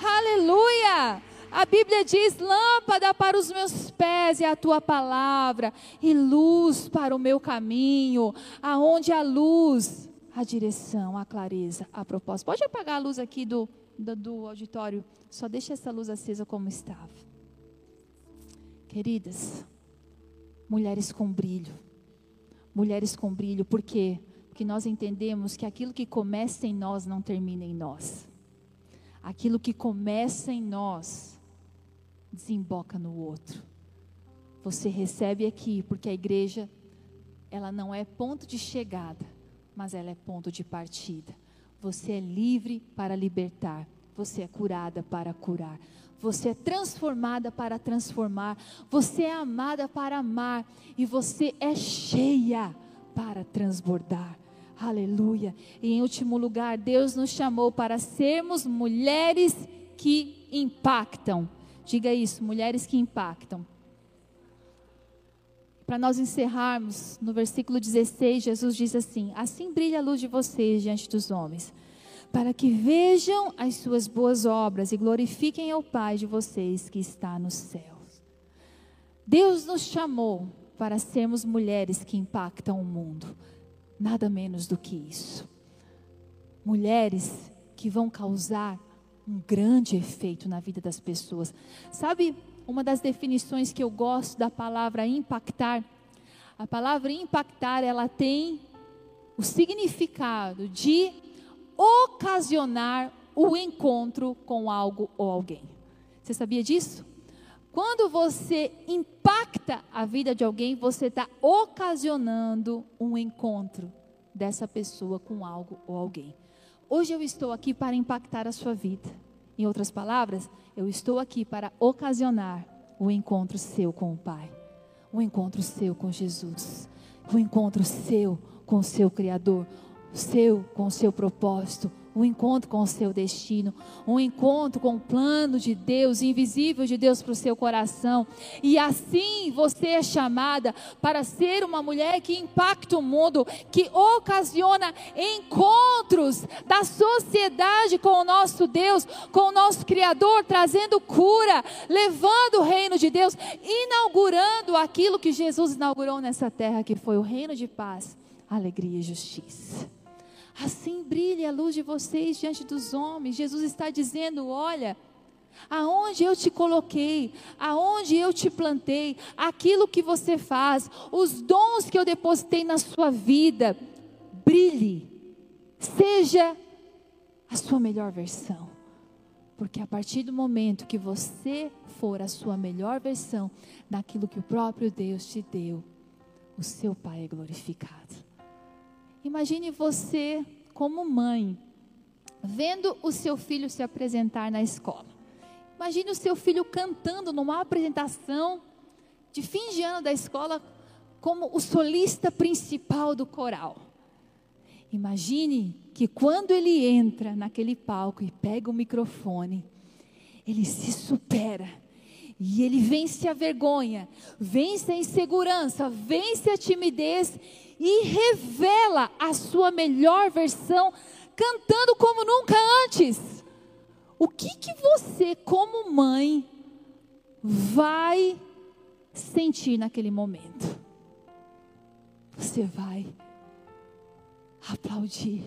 Aleluia! A Bíblia diz: lâmpada para os meus pés é a tua palavra, e luz para o meu caminho. Aonde a luz, a direção, a clareza, a propósito. Pode apagar a luz aqui do, do, do auditório, só deixa essa luz acesa como estava. Queridas, mulheres com brilho, mulheres com brilho, por quê? Porque nós entendemos que aquilo que começa em nós não termina em nós. Aquilo que começa em nós desemboca no outro. Você recebe aqui, porque a igreja, ela não é ponto de chegada, mas ela é ponto de partida. Você é livre para libertar, você é curada para curar, você é transformada para transformar, você é amada para amar e você é cheia para transbordar. Aleluia. E em último lugar, Deus nos chamou para sermos mulheres que impactam. Diga isso, mulheres que impactam. Para nós encerrarmos, no versículo 16, Jesus diz assim: Assim brilha a luz de vocês diante dos homens, para que vejam as suas boas obras e glorifiquem ao Pai de vocês que está nos céus. Deus nos chamou para sermos mulheres que impactam o mundo, nada menos do que isso. Mulheres que vão causar um grande efeito na vida das pessoas. Sabe uma das definições que eu gosto da palavra impactar? A palavra impactar, ela tem o significado de ocasionar o encontro com algo ou alguém. Você sabia disso? Quando você impacta a vida de alguém, você está ocasionando um encontro dessa pessoa com algo ou alguém. Hoje eu estou aqui para impactar a sua vida. Em outras palavras, eu estou aqui para ocasionar o encontro seu com o Pai, o encontro seu com Jesus, o encontro seu com o seu Criador, seu com o seu propósito, um encontro com o seu destino, um encontro com o plano de Deus, invisível de Deus para o seu coração. E assim você é chamada para ser uma mulher que impacta o mundo, que ocasiona encontros da sociedade com o nosso Deus, com o nosso Criador, trazendo cura, levando o reino de Deus, inaugurando aquilo que Jesus inaugurou nessa terra, que foi o reino de paz, alegria e justiça. Assim brilhe a luz de vocês diante dos homens. Jesus está dizendo: olha, aonde eu te coloquei, aonde eu te plantei, aquilo que você faz, os dons que eu depositei na sua vida, brilhe, seja a sua melhor versão. Porque a partir do momento que você for a sua melhor versão naquilo que o próprio Deus te deu, o seu Pai é glorificado. Imagine você, como mãe, vendo o seu filho se apresentar na escola. Imagine o seu filho cantando numa apresentação de fim de ano da escola como o solista principal do coral. Imagine que quando ele entra naquele palco e pega o microfone, ele se supera E ele vence a vergonha, vence a insegurança, vence a timidez e revela a sua melhor versão cantando como nunca antes. O que que você como mãe vai sentir naquele momento? Você vai aplaudir,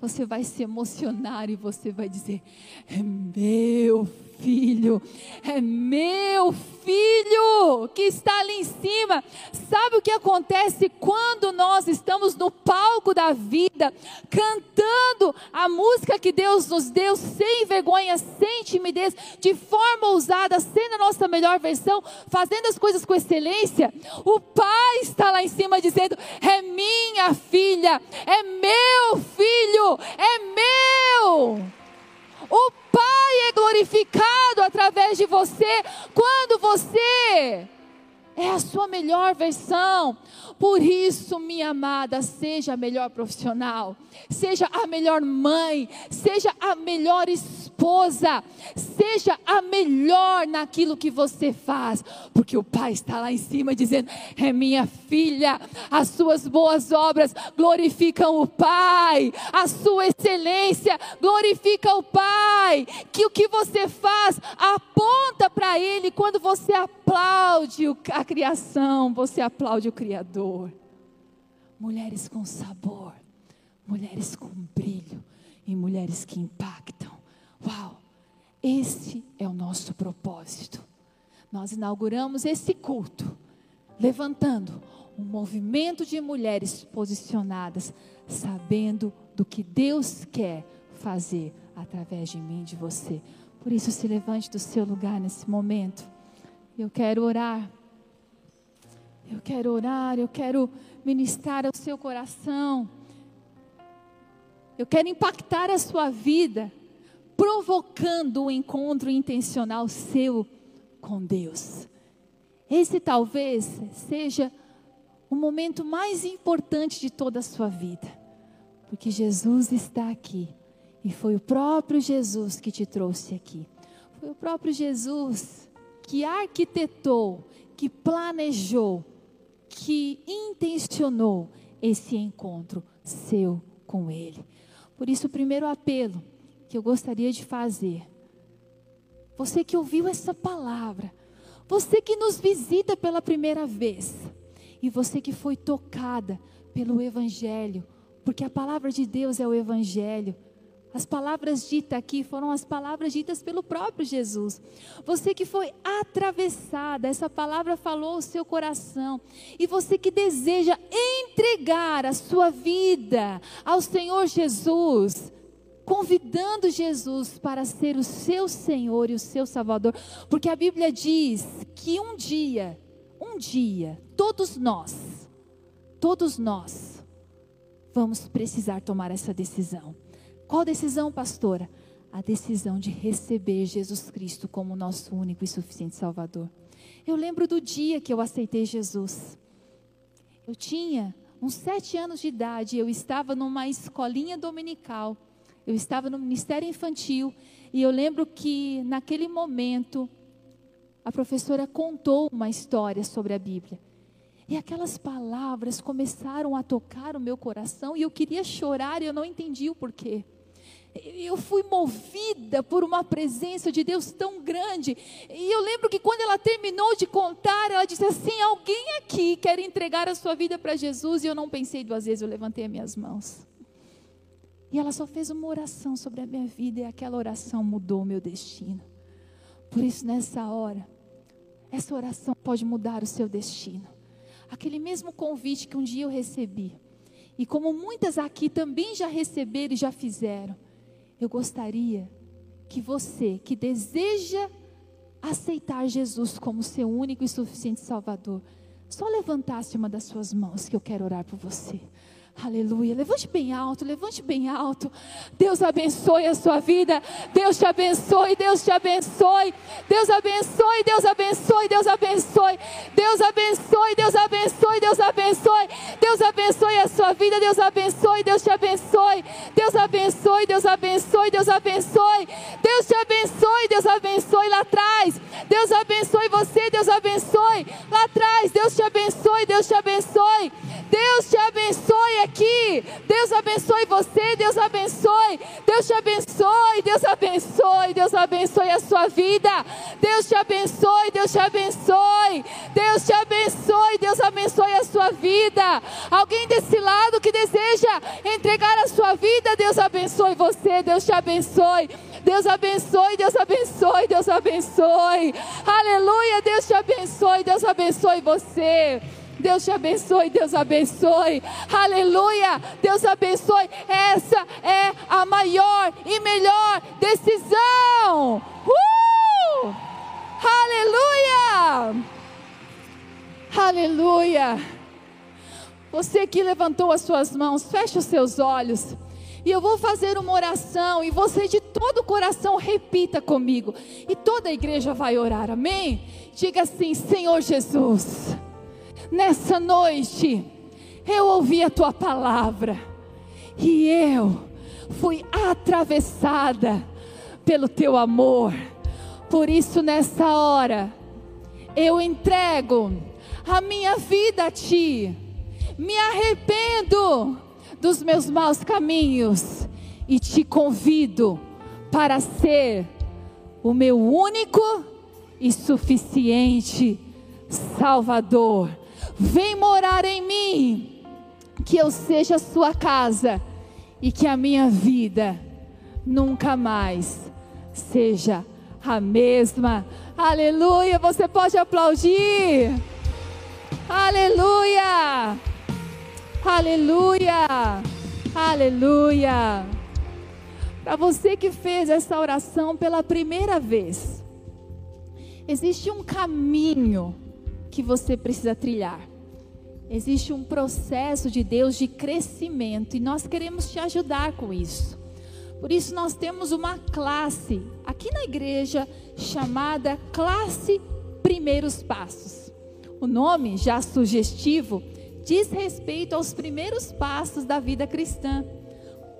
você vai se emocionar e você vai dizer: É meu filho, é meu filho que está ali em cima. Sabe o que acontece quando nós estamos no palco da vida, cantando a música que Deus nos deu, sem vergonha, sem timidez, de forma ousada, sendo a nossa melhor versão, fazendo as coisas com excelência? O Pai está lá em cima dizendo: É minha filha, é meu filho, é meu. O Pai é glorificado através de você quando você é a sua melhor versão. Por isso, minha amada, seja a melhor profissional, seja a melhor mãe, seja a melhor esposa, seja a melhor naquilo que você faz, porque o Pai está lá em cima dizendo: É minha filha, as suas boas obras glorificam o Pai, a sua excelência glorifica o Pai, que o que você faz aponta para Ele quando você aplaude a criação, você aplaude o Criador mulheres com sabor, mulheres com brilho e mulheres que impactam. Uau! Esse é o nosso propósito. Nós inauguramos esse culto levantando um movimento de mulheres posicionadas, sabendo do que Deus quer fazer através de mim, de você. Por isso, se levante do seu lugar nesse momento. Eu quero orar. Eu quero orar, eu quero ministrar ao seu coração. Eu quero impactar a sua vida, provocando um encontro intencional seu com Deus. Esse talvez seja o momento mais importante de toda a sua vida, porque Jesus está aqui e foi o próprio Jesus que te trouxe aqui. Foi o próprio Jesus que arquitetou, que planejou que intencionou esse encontro seu com Ele. Por isso, o primeiro apelo que eu gostaria de fazer, você que ouviu essa palavra, você que nos visita pela primeira vez, e você que foi tocada pelo Evangelho, porque a palavra de Deus é o Evangelho. As palavras ditas aqui foram as palavras ditas pelo próprio Jesus. Você que foi atravessada, essa palavra falou o seu coração. E você que deseja entregar a sua vida ao Senhor Jesus, convidando Jesus para ser o seu Senhor e o seu Salvador, porque a Bíblia diz que um dia, um dia, todos nós, todos nós, vamos precisar tomar essa decisão. Qual decisão, pastora? A decisão de receber Jesus Cristo como nosso único e suficiente Salvador. Eu lembro do dia que eu aceitei Jesus. Eu tinha uns sete anos de idade, eu estava numa escolinha dominical, eu estava no Ministério Infantil, e eu lembro que naquele momento a professora contou uma história sobre a Bíblia. E aquelas palavras começaram a tocar o meu coração e eu queria chorar e eu não entendi o porquê eu fui movida por uma presença de Deus tão grande. E eu lembro que quando ela terminou de contar, ela disse assim: Alguém aqui quer entregar a sua vida para Jesus? E eu não pensei duas vezes, eu levantei as minhas mãos. E ela só fez uma oração sobre a minha vida, e aquela oração mudou o meu destino. Por isso, nessa hora, essa oração pode mudar o seu destino. Aquele mesmo convite que um dia eu recebi, e como muitas aqui também já receberam e já fizeram eu gostaria que você, que deseja aceitar Jesus como seu único e suficiente Salvador, só levantasse uma das suas mãos que eu quero orar por você. Aleluia. Levante bem alto, levante bem alto. Deus abençoe a sua vida. Deus te abençoe, Deus te abençoe. Deus abençoe, Deus abençoe, Deus abençoe. Deus abençoe, Deus abençoe, Deus abençoe. Deus abençoe a sua vida, Deus abençoe, Deus te abençoe. Deus abençoe, Deus abençoe, Deus abençoe. Deus te abençoe, Deus abençoe lá atrás. Deus abençoe você, Deus abençoe lá atrás. Deus te abençoe, Deus te abençoe. Deus te abençoe aqui. Deus abençoe você. Deus abençoe. Deus te abençoe. Deus abençoe. Deus abençoe a sua vida. Deus te abençoe. Deus te abençoe. Deus te abençoe. Deus abençoe a sua vida. Alguém desse lado que deseja entregar a sua vida, Deus abençoe você. Deus te abençoe. Deus abençoe, Deus abençoe, Deus abençoe. Aleluia, Deus te abençoe, Deus abençoe você. Deus te abençoe, Deus abençoe. Aleluia. Deus abençoe. Essa é a maior e melhor decisão. Uh! Aleluia. Aleluia. Você que levantou as suas mãos, feche os seus olhos. E eu vou fazer uma oração e você de todo o coração repita comigo. E toda a igreja vai orar. Amém? Diga assim: Senhor Jesus, nessa noite eu ouvi a tua palavra e eu fui atravessada pelo teu amor. Por isso, nessa hora, eu entrego a minha vida a ti, me arrependo dos meus maus caminhos e te convido para ser o meu único e suficiente Salvador Vem morar em mim, que eu seja a sua casa e que a minha vida nunca mais seja a mesma. Aleluia! Você pode aplaudir. Aleluia! Aleluia! Aleluia! Para você que fez essa oração pela primeira vez, existe um caminho que você precisa trilhar. Existe um processo de Deus de crescimento e nós queremos te ajudar com isso. Por isso, nós temos uma classe aqui na igreja chamada Classe Primeiros Passos. O nome, já sugestivo, diz respeito aos primeiros passos da vida cristã.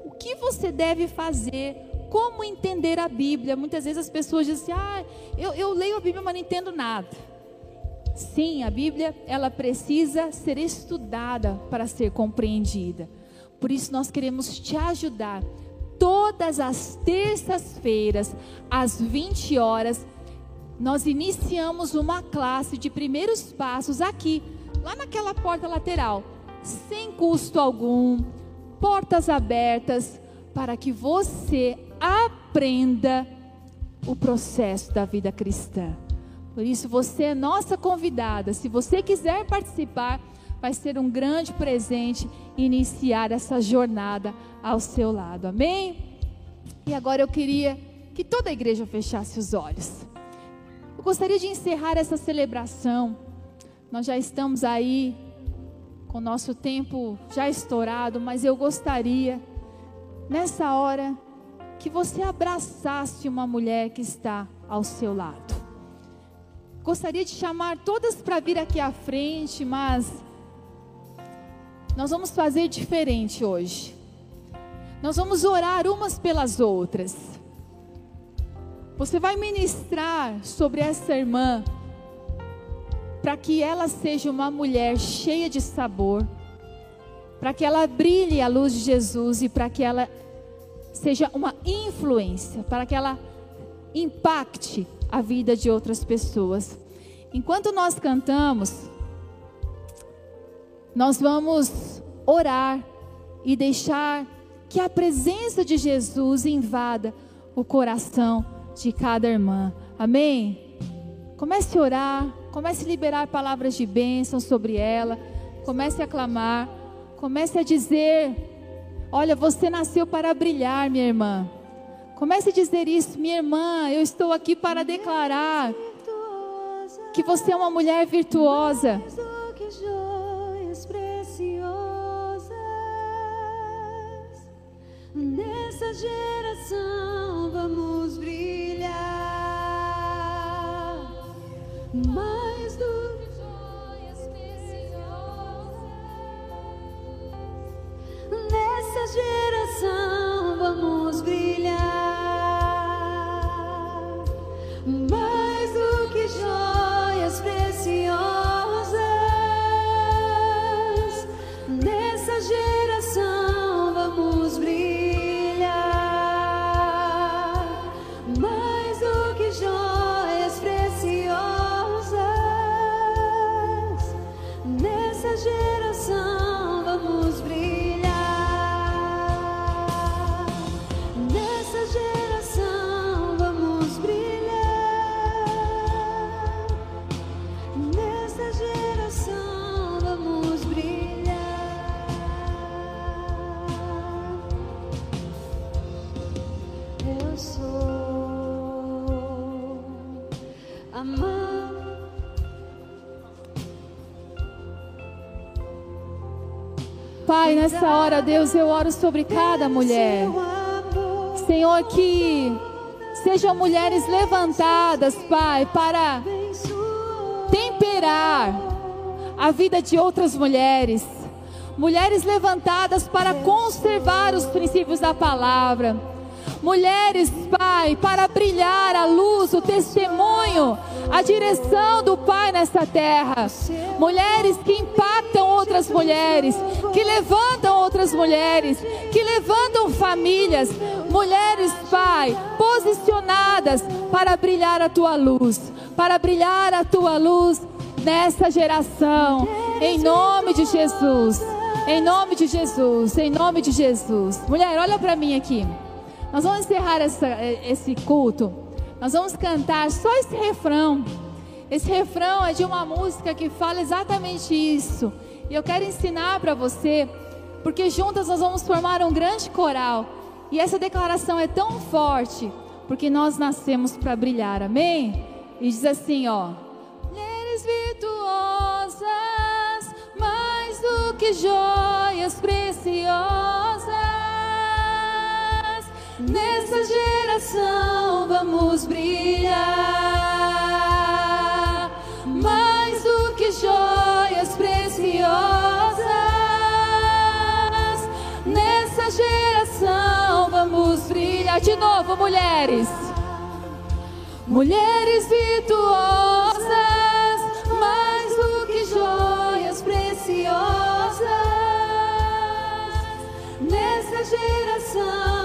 O que você deve fazer? Como entender a Bíblia? Muitas vezes as pessoas dizem assim: ah, eu, eu leio a Bíblia, mas não entendo nada. Sim, a Bíblia, ela precisa ser estudada para ser compreendida. Por isso nós queremos te ajudar. Todas as terças-feiras, às 20 horas, nós iniciamos uma classe de primeiros passos aqui, lá naquela porta lateral, sem custo algum, portas abertas, para que você aprenda o processo da vida cristã. Por isso, você é nossa convidada. Se você quiser participar, vai ser um grande presente iniciar essa jornada ao seu lado. Amém? E agora eu queria que toda a igreja fechasse os olhos. Eu gostaria de encerrar essa celebração. Nós já estamos aí com o nosso tempo já estourado, mas eu gostaria, nessa hora, que você abraçasse uma mulher que está ao seu lado. Gostaria de chamar todas para vir aqui à frente, mas nós vamos fazer diferente hoje. Nós vamos orar umas pelas outras. Você vai ministrar sobre essa irmã, para que ela seja uma mulher cheia de sabor, para que ela brilhe a luz de Jesus e para que ela seja uma influência, para que ela impacte a vida de outras pessoas. Enquanto nós cantamos, nós vamos orar e deixar que a presença de Jesus invada o coração de cada irmã. Amém? Comece a orar, comece a liberar palavras de bênção sobre ela, comece a clamar, comece a dizer: Olha, você nasceu para brilhar, minha irmã. Comece a dizer isso, minha irmã. Eu estou aqui para declarar que você é uma mulher virtuosa. Nessa geração vamos brilhar mais do que joias preciosas. Nessa geração vamos brilhar. Nessa hora, Deus, eu oro sobre cada mulher. Senhor, que sejam mulheres levantadas, Pai, para temperar a vida de outras mulheres. Mulheres levantadas para conservar os princípios da palavra. Mulheres, Pai, para brilhar a luz, o testemunho, a direção do Pai nesta terra. Mulheres que impactam outras mulheres, que levantam outras mulheres, que levantam famílias. Mulheres, Pai, posicionadas para brilhar a tua luz, para brilhar a tua luz nessa geração. Em nome de Jesus. Em nome de Jesus. Em nome de Jesus. Mulher, olha para mim aqui. Nós vamos encerrar essa- esse culto. Nós vamos cantar só esse refrão. Esse refrão é de uma música que fala exatamente isso. E eu quero ensinar para você, porque juntas nós vamos formar um grande coral. E essa declaração é tão forte, porque nós nascemos para brilhar. Amém? E diz assim, ó: Mulheres virtuosas, mais do que joias preciosas. Nessa geração vamos brilhar brilhar de novo, mulheres. Mulheres virtuosas, mais do que joias preciosas. Nessa geração